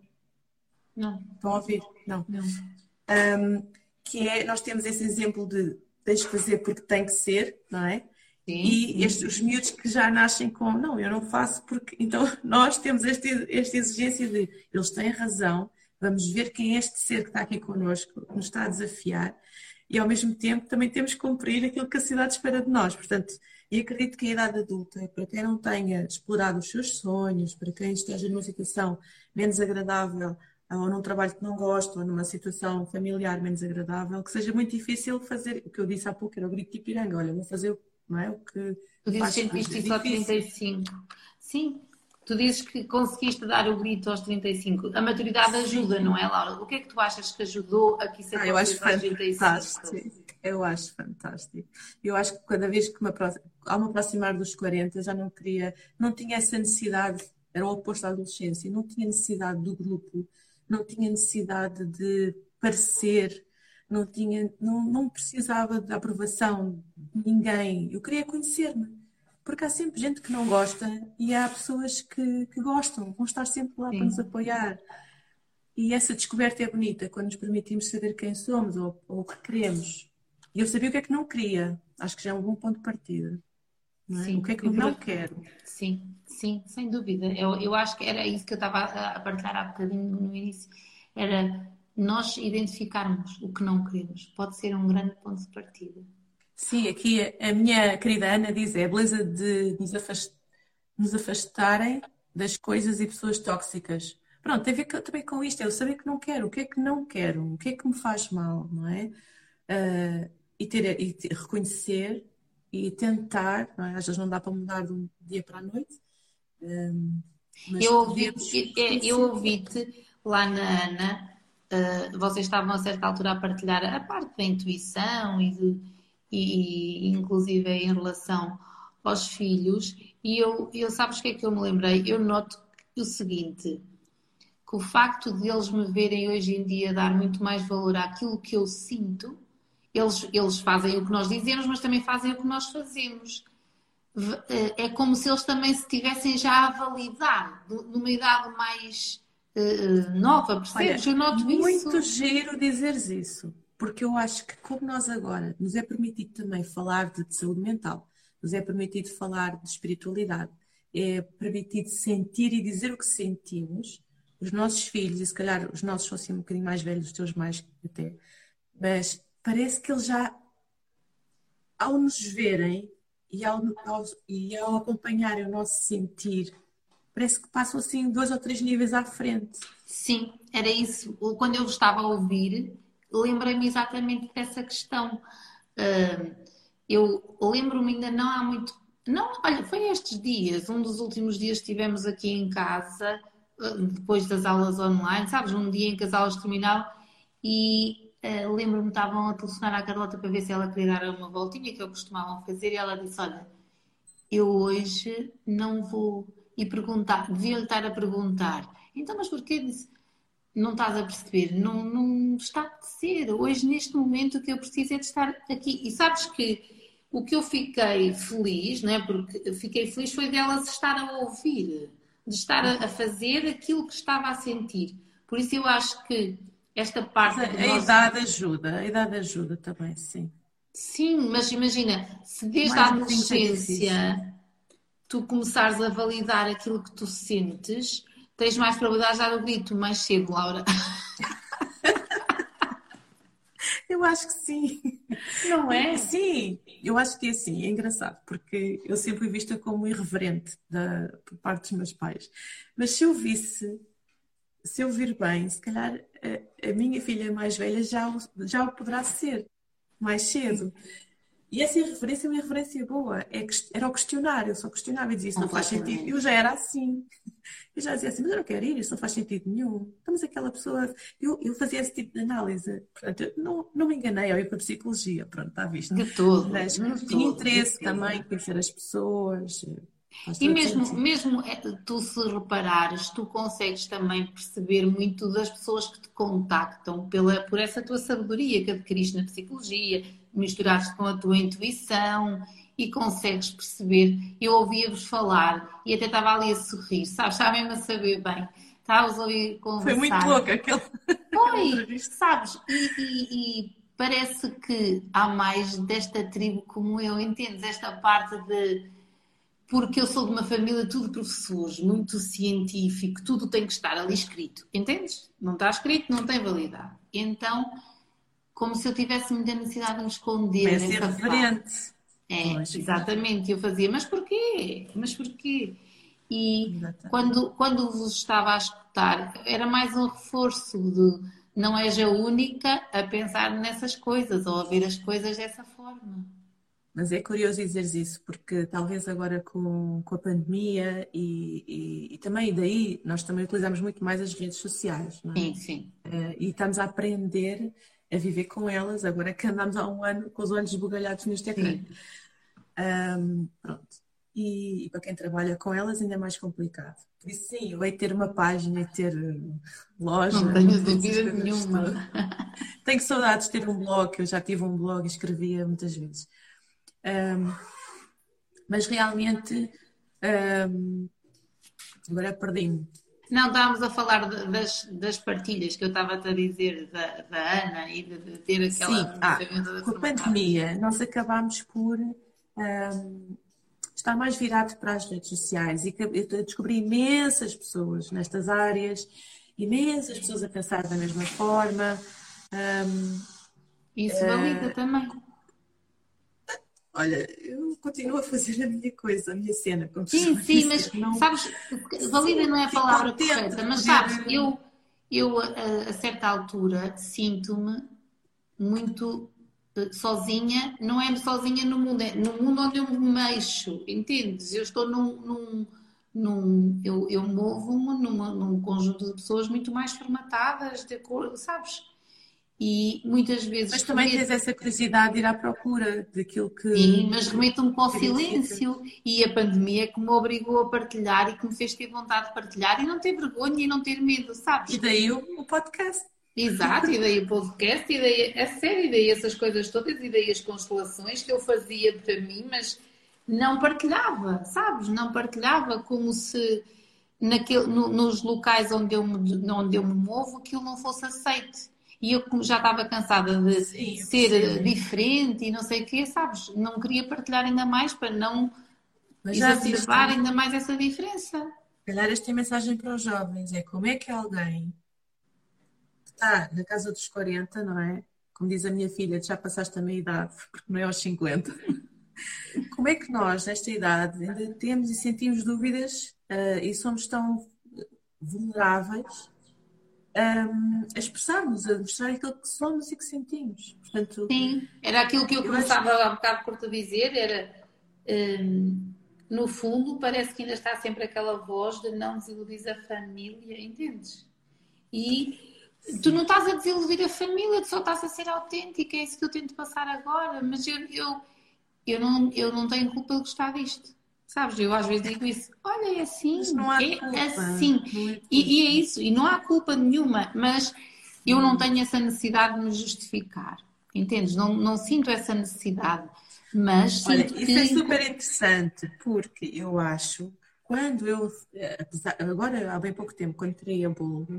Não. Estão a ouvir? Não. Não. Um, que é, nós temos esse exemplo de tens que fazer porque tem que ser, não é? Sim, e estes, os miúdos que já nascem com, não, eu não faço porque. Então, nós temos este, esta exigência de, eles têm razão, vamos ver quem é este ser que está aqui connosco, que nos está a desafiar, e ao mesmo tempo também temos que cumprir aquilo que a sociedade espera de nós. Portanto, e acredito que a idade adulta, para quem não tenha explorado os seus sonhos, para quem esteja numa situação menos agradável ou num trabalho que não gosto, ou numa situação familiar menos agradável, que seja muito difícil fazer o que eu disse há pouco, era o grito de Ipiranga, olha, vou fazer não é, o que. Tu dizes que sentiste aos 35. Sim, tu dizes que conseguiste dar o grito aos 35. A maturidade ajuda, Sim. não é, Laura? O que é que tu achas que ajudou a que isso ah, eu acho fantástico. Eu acho fantástico. Eu acho que cada vez que me ao me aproximar dos 40 já não queria, não tinha essa necessidade, era o oposto da adolescência, não tinha necessidade do grupo não tinha necessidade de parecer, não tinha, não, não precisava da aprovação de ninguém. Eu queria conhecer-me. Porque há sempre gente que não gosta e há pessoas que, que gostam, vão estar sempre lá Sim. para nos apoiar. E essa descoberta é bonita quando nos permitimos saber quem somos ou, ou o que queremos. E eu sabia o que é que não queria. Acho que já é um bom ponto de partida. É? Sim, o que é que eu não quero? Sim, sim, sem dúvida. Eu, eu acho que era isso que eu estava a partilhar há bocadinho no início. Era nós identificarmos o que não queremos. Pode ser um grande ponto de partida. Sim, aqui a minha querida Ana diz é a beleza de nos, afast... nos afastarem das coisas e pessoas tóxicas. Pronto, tem a ver também com isto, é eu saber que não quero, o que é que não quero, o que é que me faz mal, não é? Uh, e, ter, e ter, reconhecer e tentar, não é? às vezes não dá para mudar de um dia para a noite. Um, eu ouvi-te é, eu ouvi lá na Ana, uh, vocês estavam a certa altura a partilhar a parte da intuição e, de, e, inclusive em relação aos filhos, e eu, eu sabes o que é que eu me lembrei? Eu noto o seguinte, que o facto de eles me verem hoje em dia dar muito mais valor àquilo que eu sinto eles, eles fazem o que nós dizemos, mas também fazem o que nós fazemos. É como se eles também se estivessem já a validar, numa idade mais uh, nova, percebes? Olha, Eu noto muito isso. Muito giro dizeres isso, porque eu acho que, como nós agora nos é permitido também falar de, de saúde mental, nos é permitido falar de espiritualidade, é permitido sentir e dizer o que sentimos, os nossos filhos, e se calhar os nossos são assim um bocadinho mais velhos, os teus mais até, mas parece que eles já, ao nos verem e ao, ao, e ao acompanharem o nosso sentir, parece que passam assim dois ou três níveis à frente. Sim, era isso. Quando eu estava a ouvir, lembrei-me exatamente dessa questão. eu lembro-me ainda não há muito. Não, olha, foi estes dias, um dos últimos dias que estivemos aqui em casa, depois das aulas online, sabes, um dia em que as aulas terminaram, e uh, lembro-me estavam a telefonar à Carlota para ver se ela queria dar uma voltinha que eu costumavam fazer e ela disse: Olha, eu hoje não vou. E perguntar, devia-lhe estar a perguntar. Então, mas porquê? Não estás a perceber? Não, não está a ser. Hoje, neste momento, o que eu preciso é de estar aqui. E sabes que o que eu fiquei feliz, não é? Porque fiquei feliz foi delas estar a ouvir, de estar a, a fazer aquilo que estava a sentir. Por isso eu acho que esta parte. A, a nosso... idade ajuda, a idade ajuda também, sim. Sim, mas imagina, se desde Mais a adolescência tu começares a validar aquilo que tu sentes, tens mais probabilidade de dar o grito mais cedo, Laura. Eu acho que sim. Não é? Sim, eu acho que é assim, é engraçado, porque eu sempre fui vista como irreverente da, por parte dos meus pais. Mas se eu visse se eu vir bem, se calhar a, a minha filha mais velha já, já o poderá ser mais cedo. E essa referência é uma referência boa. É, era o questionar, eu só questionava e dizia: Isso não faz sentido. Eu já era assim. Eu já dizia assim: Mas eu não quero ir, isso não faz sentido nenhum. Estamos aquela pessoa. Eu, eu fazia esse tipo de análise. Portanto, não, não me enganei ao ir para a psicologia. Pronto, está visto. De tudo. Mas tinha interesse também, conhecer as pessoas, e mesmo, mesmo é, tu se reparares, tu consegues também perceber muito das pessoas que te contactam pela, por essa tua sabedoria que adquiriste na psicologia, misturaste com a tua intuição e consegues perceber. Eu ouvia-vos falar e até estava ali a sorrir, sabes? Estava mesmo a saber bem. Estavas a ouvir conversar. Foi muito louca aquele. Foi, sabes? E, e, e parece que há mais desta tribo como eu, entendes? Esta parte de porque eu sou de uma família tudo professores, muito científico, tudo tem que estar ali escrito. Entendes? Não está escrito, não tem validade. Então, como se eu tivesse muita necessidade de me esconder. É ser referente. É, exatamente. Eu fazia, mas porquê? Mas porquê? E quando, quando vos estava a escutar, era mais um reforço de não és a única a pensar nessas coisas ou a ver as coisas dessa forma. Mas é curioso dizeres isso, porque talvez agora com, com a pandemia e, e, e, também daí nós também utilizamos muito mais as redes sociais, não é? Sim, sim. Uh, e estamos a aprender a viver com elas, agora que andamos há um ano com os olhos esbugalhados neste ecrã. Um, pronto. e, e, para quem trabalha com elas ainda é mais complicado. Por isso, sim, eu hei ter uma página e ter loja. Não tenho dúvida nenhuma. Tenho saudades de ter um blog, eu já tive um blog e escrevia muitas vezes. Um, mas realmente, um, agora perdi-me. Não, estávamos a falar de, das, das partilhas que eu estava a dizer da, da Ana e de, de ter aquela. Sim, ah, com a pandemia, nós acabámos por um, estar mais virado para as redes sociais e eu descobri imensas pessoas nestas áreas, imensas pessoas a pensar da mesma forma. Um, Isso valida uh, também. Olha, eu continuo a fazer a minha coisa, a minha cena. Como sim, sim, mas não... sabes, valida não é a palavra correta, mas sabes, eu, eu a, a certa altura sinto-me muito eh, sozinha, não é sozinha no mundo, é no mundo onde eu me mexo, entendes? Eu estou num. num, num eu, eu movo-me num conjunto de pessoas muito mais formatadas, de acordo, sabes? E muitas vezes. Mas também tens essa curiosidade de ir à procura daquilo que. Sim, mas remeto-me para o silêncio. E a pandemia que me obrigou a partilhar e que me fez ter vontade de partilhar e não ter vergonha e não ter medo, sabes? E daí o podcast. Exato, e daí o podcast, e daí a série, e daí essas coisas todas, e daí as constelações que eu fazia para mim, mas não partilhava, sabes? Não partilhava como se naquele, no, nos locais onde eu, me, onde eu me movo aquilo não fosse aceito. E eu, como já estava cansada de sim, ser diferente e não sei o quê, sabes? Não queria partilhar ainda mais para não exacerbar ainda mais essa diferença. Calhar esta mensagem para os jovens é como é que alguém está na casa dos 40, não é? Como diz a minha filha, já passaste a meia idade, porque não é aos 50. Como é que nós, nesta idade, ainda temos e sentimos dúvidas uh, e somos tão vulneráveis um, a expressarmos, a mostrar aquilo que somos e que sentimos? Portanto, Sim, era aquilo que eu, eu começava acho... há um bocado por te dizer, era um, no fundo parece que ainda está sempre aquela voz de não desiludir a família, entendes? E Tu não estás a desiludir a família, tu só estás a ser autêntica, é isso que eu tento passar agora, mas eu, eu, eu, não, eu não tenho culpa de gostar disto. Sabes, eu às vezes digo isso, olha, é assim, é culpa. assim. É e, e, é isso, e não há culpa nenhuma, mas eu não tenho essa necessidade de me justificar, entendes? Não, não sinto essa necessidade, mas olha, isso que... é super interessante, porque eu acho, quando eu, apesar, agora há bem pouco tempo, quando criei a Bulgo,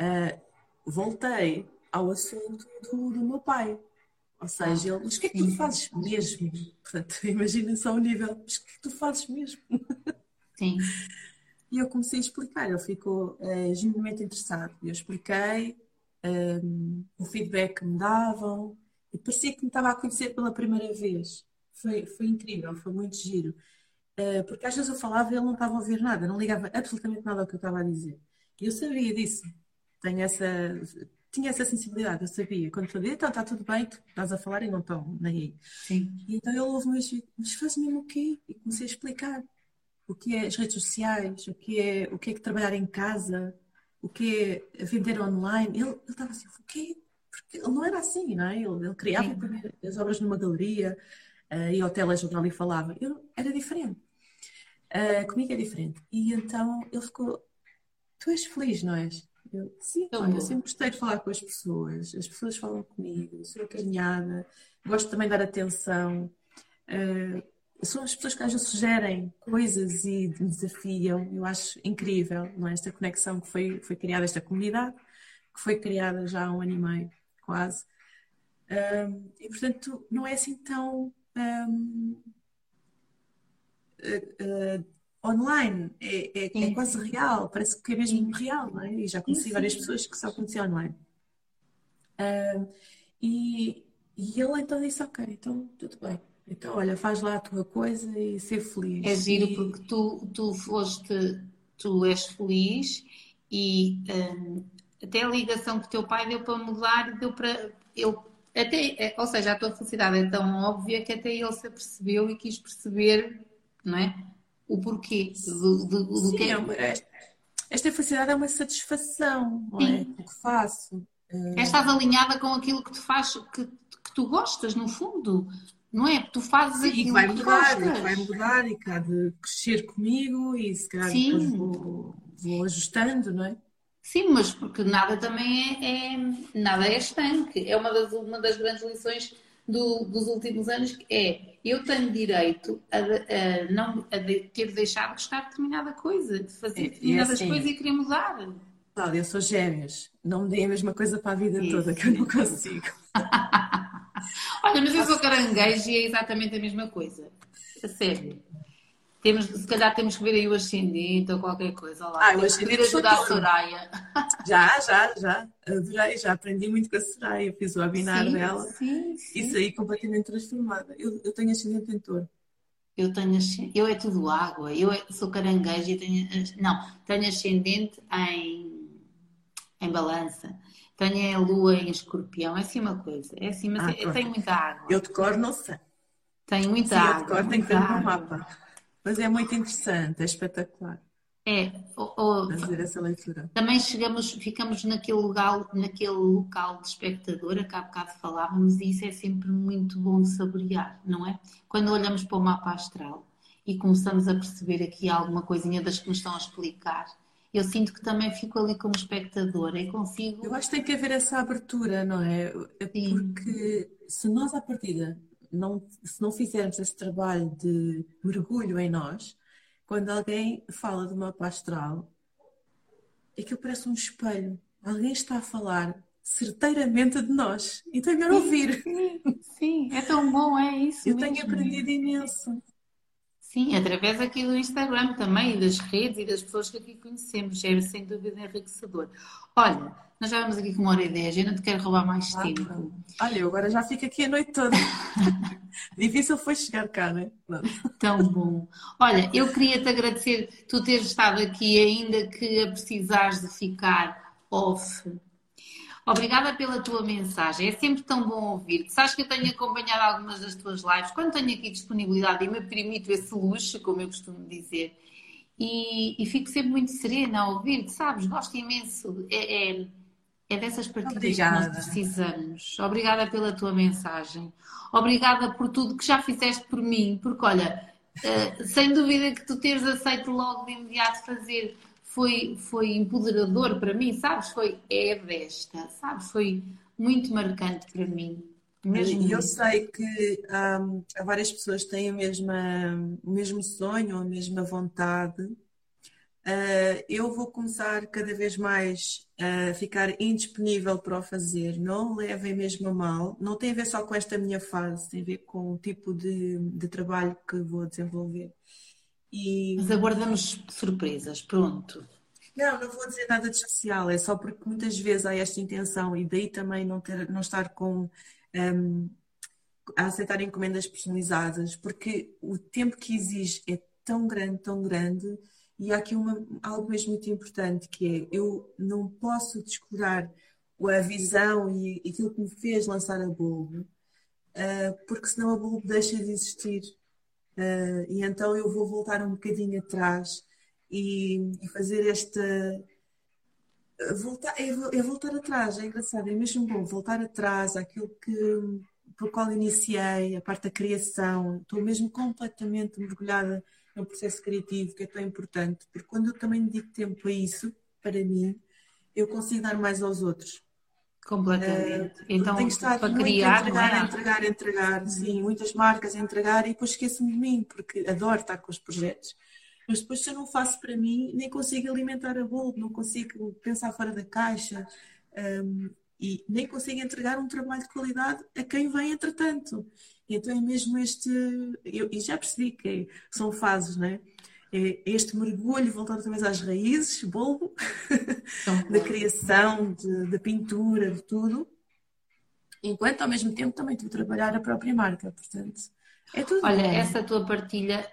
uh, voltei ao assunto do, do meu pai. Ou seja, ele, mas o que é que tu fazes mesmo? Portanto, imagina só o nível, mas o que é que tu fazes mesmo? Sim. E eu comecei a explicar, ele ficou uh, genuinamente interessado. Eu expliquei um, o feedback que me davam e parecia que me estava a conhecer pela primeira vez. Foi, foi incrível, foi muito giro. Uh, porque às vezes eu falava e ele não estava a ouvir nada, não ligava absolutamente nada ao que eu estava a dizer. E eu sabia disso tenho essa, tinha essa sensibilidade, eu sabia. Quando falei, então está tudo bem, tu estás a falar e não estão nem aí. Sim. E então ele ouve-me e mas faz mesmo o quê? E comecei a explicar o que é as redes sociais, o que é, o que é que trabalhar em casa, o que é vender online. Ele, ele estava assim, o quê? Porque ele não era assim, não é? Ele, ele criava as obras numa galeria uh, e ao telejornal e falava. Eu, era diferente. Uh, comigo é diferente. E então ele ficou, tu és feliz, não és? Eu, sim, olha, eu sempre gostei de falar com as pessoas, as pessoas falam comigo, sou acarinhada, gosto também de dar atenção. Uh, são as pessoas que às vezes sugerem coisas e me desafiam. Eu acho incrível não é? esta conexão que foi, foi criada, esta comunidade, que foi criada já há um ano e meio, quase. Um, e portanto, não é assim tão. Um, uh, uh, online, é, é, é, quase real, parece que é mesmo real, não é? E já conheci várias pessoas que só conheciam online. Uh, e, e ele então disse: Ok, então tudo bem. Então, olha, faz lá a tua coisa e ser feliz. É giro e... porque tu, tu foste, tu és feliz e um, até a ligação que o teu pai deu para mudar, deu para. Ele, até, é, ou seja, a tua felicidade é tão óbvia que até ele se apercebeu e quis perceber, não é? O porquê do, do, do Sim, que é. é esta felicidade é uma satisfação, não é? O que faço. É, estás alinhada com aquilo que tu faz, que, que tu gostas, no fundo. não é? Tu fazes Sim, aquilo e que vai que mudar, e gostas. que vai mudar, e que há de crescer comigo, e se calhar Sim. vou, vou ajustando, não é? Sim, mas porque nada também é, é- nada é estanque. É uma das, uma das grandes lições do- dos últimos anos que é eu tenho direito a, a não a ter deixado de gostar de determinada coisa, de fazer É, e determinadas assim- coisas e querer mudar. Cláudia, eu sou gêmeas, não me deem a mesma coisa para a vida Isso. toda, que eu não consigo. Olha, mas eu sou caranguejo e é exatamente a mesma coisa. A sério. Temos, se calhar temos que ver aí o ascendente ou qualquer coisa. Lá. Ah, o Temos que ascendente vir ajudar a. Soraya. Já, já, já, adorei, já aprendi muito com a Soraya, fiz o webinar Sim, dela sim, sim. e saí completamente transformada. Eu, eu tenho ascendente em touro. Eu tenho ascendente, eu é tudo água, eu é- sou caranguejo e tenho, não, tenho ascendente em, em balança, tenho a lua em escorpião, é assim uma coisa, é assim, mas Ah, eu pronto. tenho muita água, Eu de cor não sei. tenho muita Sim, eu de água, cor tenho que ver no mapa. Mas é muito interessante, é espetacular É, o- o- fazer essa leitura. também chegamos, ficamos naquele local, naquele local de espectador, a que há bocado falávamos, e isso é sempre muito bom de saborear, não é? Quando olhamos para o mapa astral e começamos a perceber aqui alguma coisinha das que nos estão a explicar, eu sinto que também fico ali como espectadora e consigo. Eu acho que tem que haver essa abertura, não é? É Sim. Porque se nós à partida não, se não fizermos esse trabalho de mergulho em nós, quando alguém fala de mapa astral, aquilo parece um espelho. Alguém está a falar certeiramente de nós. Então é melhor ouvir. Sim, é tão bom, é isso Eu mesmo. tenho aprendido imenso. Sim, através aqui do Instagram também, e das redes e das pessoas que aqui conhecemos, é sem dúvida enriquecedor. Olha, nós já vamos aqui com uma hora e dez, eu não te quero roubar mais Ah, tempo. Olha, eu agora já fico aqui a noite toda. Difícil foi chegar cá, né? Pronto. Tão bom. Olha, eu queria te agradecer tu teres estado aqui, ainda que a precisares de ficar off. Obrigada pela tua mensagem. É sempre tão bom ouvir-te. Sabes que eu tenho acompanhado algumas das tuas lives, quando tenho aqui disponibilidade e me permito esse luxo, como eu costumo dizer, e, e fico sempre muito serena a ouvir-te, sabes? Gosto imenso. É, é, é dessas partilhas que nós Obrigada. precisamos. Obrigada pela tua mensagem. Obrigada por tudo que já fizeste por mim, porque olha, eh, sem dúvida que tu teres aceito logo de imediato fazer foi, foi empoderador para mim, sabes? Foi é desta, sabes? Foi muito marcante para mim. Mesmo E eu muito. sei que hum, várias pessoas têm a mesma, o mesmo sonho, a mesma vontade. Uh, eu vou começar cada vez mais a ficar indisponível para o fazer. Não levem mesmo a mal. Não tem a ver só com esta minha fase, tem a ver com o tipo de, de trabalho que vou desenvolver. E Mas aguardamos surpresas, pronto. não, não vou dizer nada de especial, é só porque muitas vezes há esta intenção e daí também não ter, não estar com hum, a aceitar encomendas personalizadas, porque o tempo que exige é tão grande, tão grande, e há aqui uma, algo mesmo muito importante, que é eu não posso descurar a visão e aquilo que me fez lançar a Bulbo, ah, porque senão a Bulbo deixa de existir. Ah, e então eu vou voltar um bocadinho atrás e, fazer esta. Voltar, é, é voltar atrás, é engraçado, é mesmo bom voltar atrás àquilo que, pelo qual iniciei, a parte da criação. Estou mesmo completamente mergulhada no processo criativo, que é tão importante, porque quando eu também dedico tempo a isso, para mim, eu consigo dar mais aos outros. Completamente. Porque Então, tenho estado para a criar, entregar, a é? entregar, entregar, sim, muitas marcas a entregar e depois esqueço-me de mim, porque adoro estar com os projetos. Mas depois, se eu não faço para mim, nem consigo alimentar a bolo, não consigo pensar fora da caixa, hum, e nem consigo entregar um trabalho de qualidade a quem vem entretanto. Então é mesmo este. Eu, e já percebi que são fases, né? É este mergulho, voltar outra vez às raízes, bulbo, da criação, de- da pintura, de tudo, enquanto ao mesmo tempo também estou a trabalhar a própria marca, portanto, é tudo Olha, bom. essa tua partilha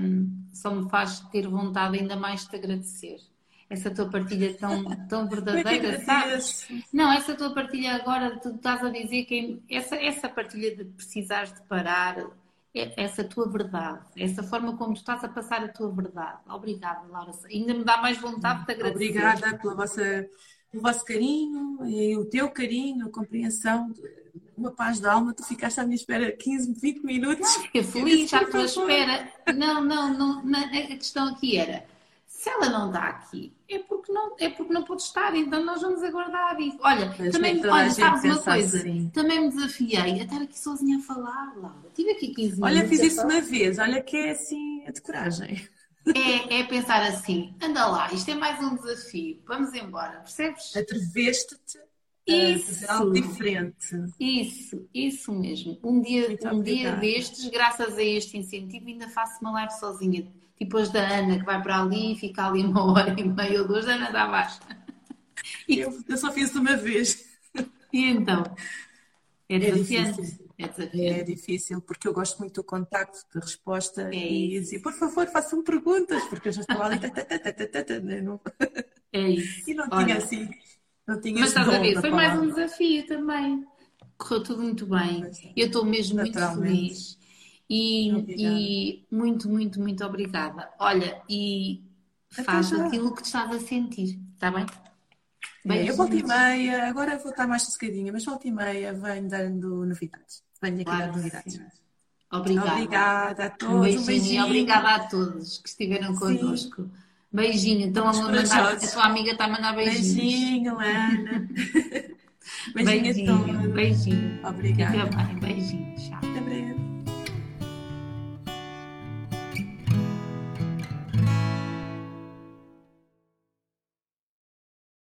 hum, só me faz ter vontade ainda mais de te agradecer. Essa tua partilha tão, tão verdadeira, sabes? Não, essa tua partilha agora, tu estás a dizer que essa, essa partilha de precisares de parar, é- essa tua verdade, essa forma como tu estás a passar a tua verdade. Obrigada, Laura. Ainda me dá mais vontade de te agradecer. Obrigada pela vossa, o vosso carinho e o teu carinho, a compreensão, uma paz de alma. Tu ficaste à minha espera 15, 20 minutos. Fiquei feliz à tua espera. Não, não, não, não, a questão aqui era se ela não está aqui, é porque não, é porque não pode estar, então nós vamos aguardar. E, olha, Mas também, nem toda olha, sabes uma coisa? assim. Também me desafiei a estar aqui sozinha a falar, Laura. Tive aqui 15 minutos. Olha, fiz isso uma vez. Olha que é assim a de coragem. É, é pensar assim, anda lá, isto é mais um desafio, vamos embora, percebes? Atreveste-te Isso. algo diferente. Isso, isso mesmo. Um dia, Muito um dia destes, graças a este incentivo, ainda faço uma live sozinha. Tipo as da Ana, que vai para ali e fica ali uma hora e meia ou duas, Ana dá baixa. E, Eu, eu só fiz uma vez. e então? É desafiante. difícil. É É desafiante. difícil porque eu gosto muito do contacto, da resposta É e dizer, por favor, façam perguntas, porque eu já estava ali. né, não- É isso. E não Olha, tinha assim. Não tinha Mas estás a ver, foi mais um palavra. desafio também. Correu tudo muito bem. É. Eu estou mesmo muito feliz. E, e muito, muito, muito obrigada. Olha, e Até faz já. aquilo que estás a sentir, está bem? É, eu volta e meia, agora vou estar mais sossegadinha, mas volta e meia venho dando novidades. Venho aqui Claro dar novidades. sim. Obrigada. Obrigada a todos. Um Um beijinho, beijinho. e obrigada a todos que estiveram Sim. connosco. Beijinho. Então, a, mandar, a tua amiga está a mandar beijinhos. Beijinho, Ana. Beijinho Beijinho, todos. beijinho. Obrigada. Fica bem, beijinhos.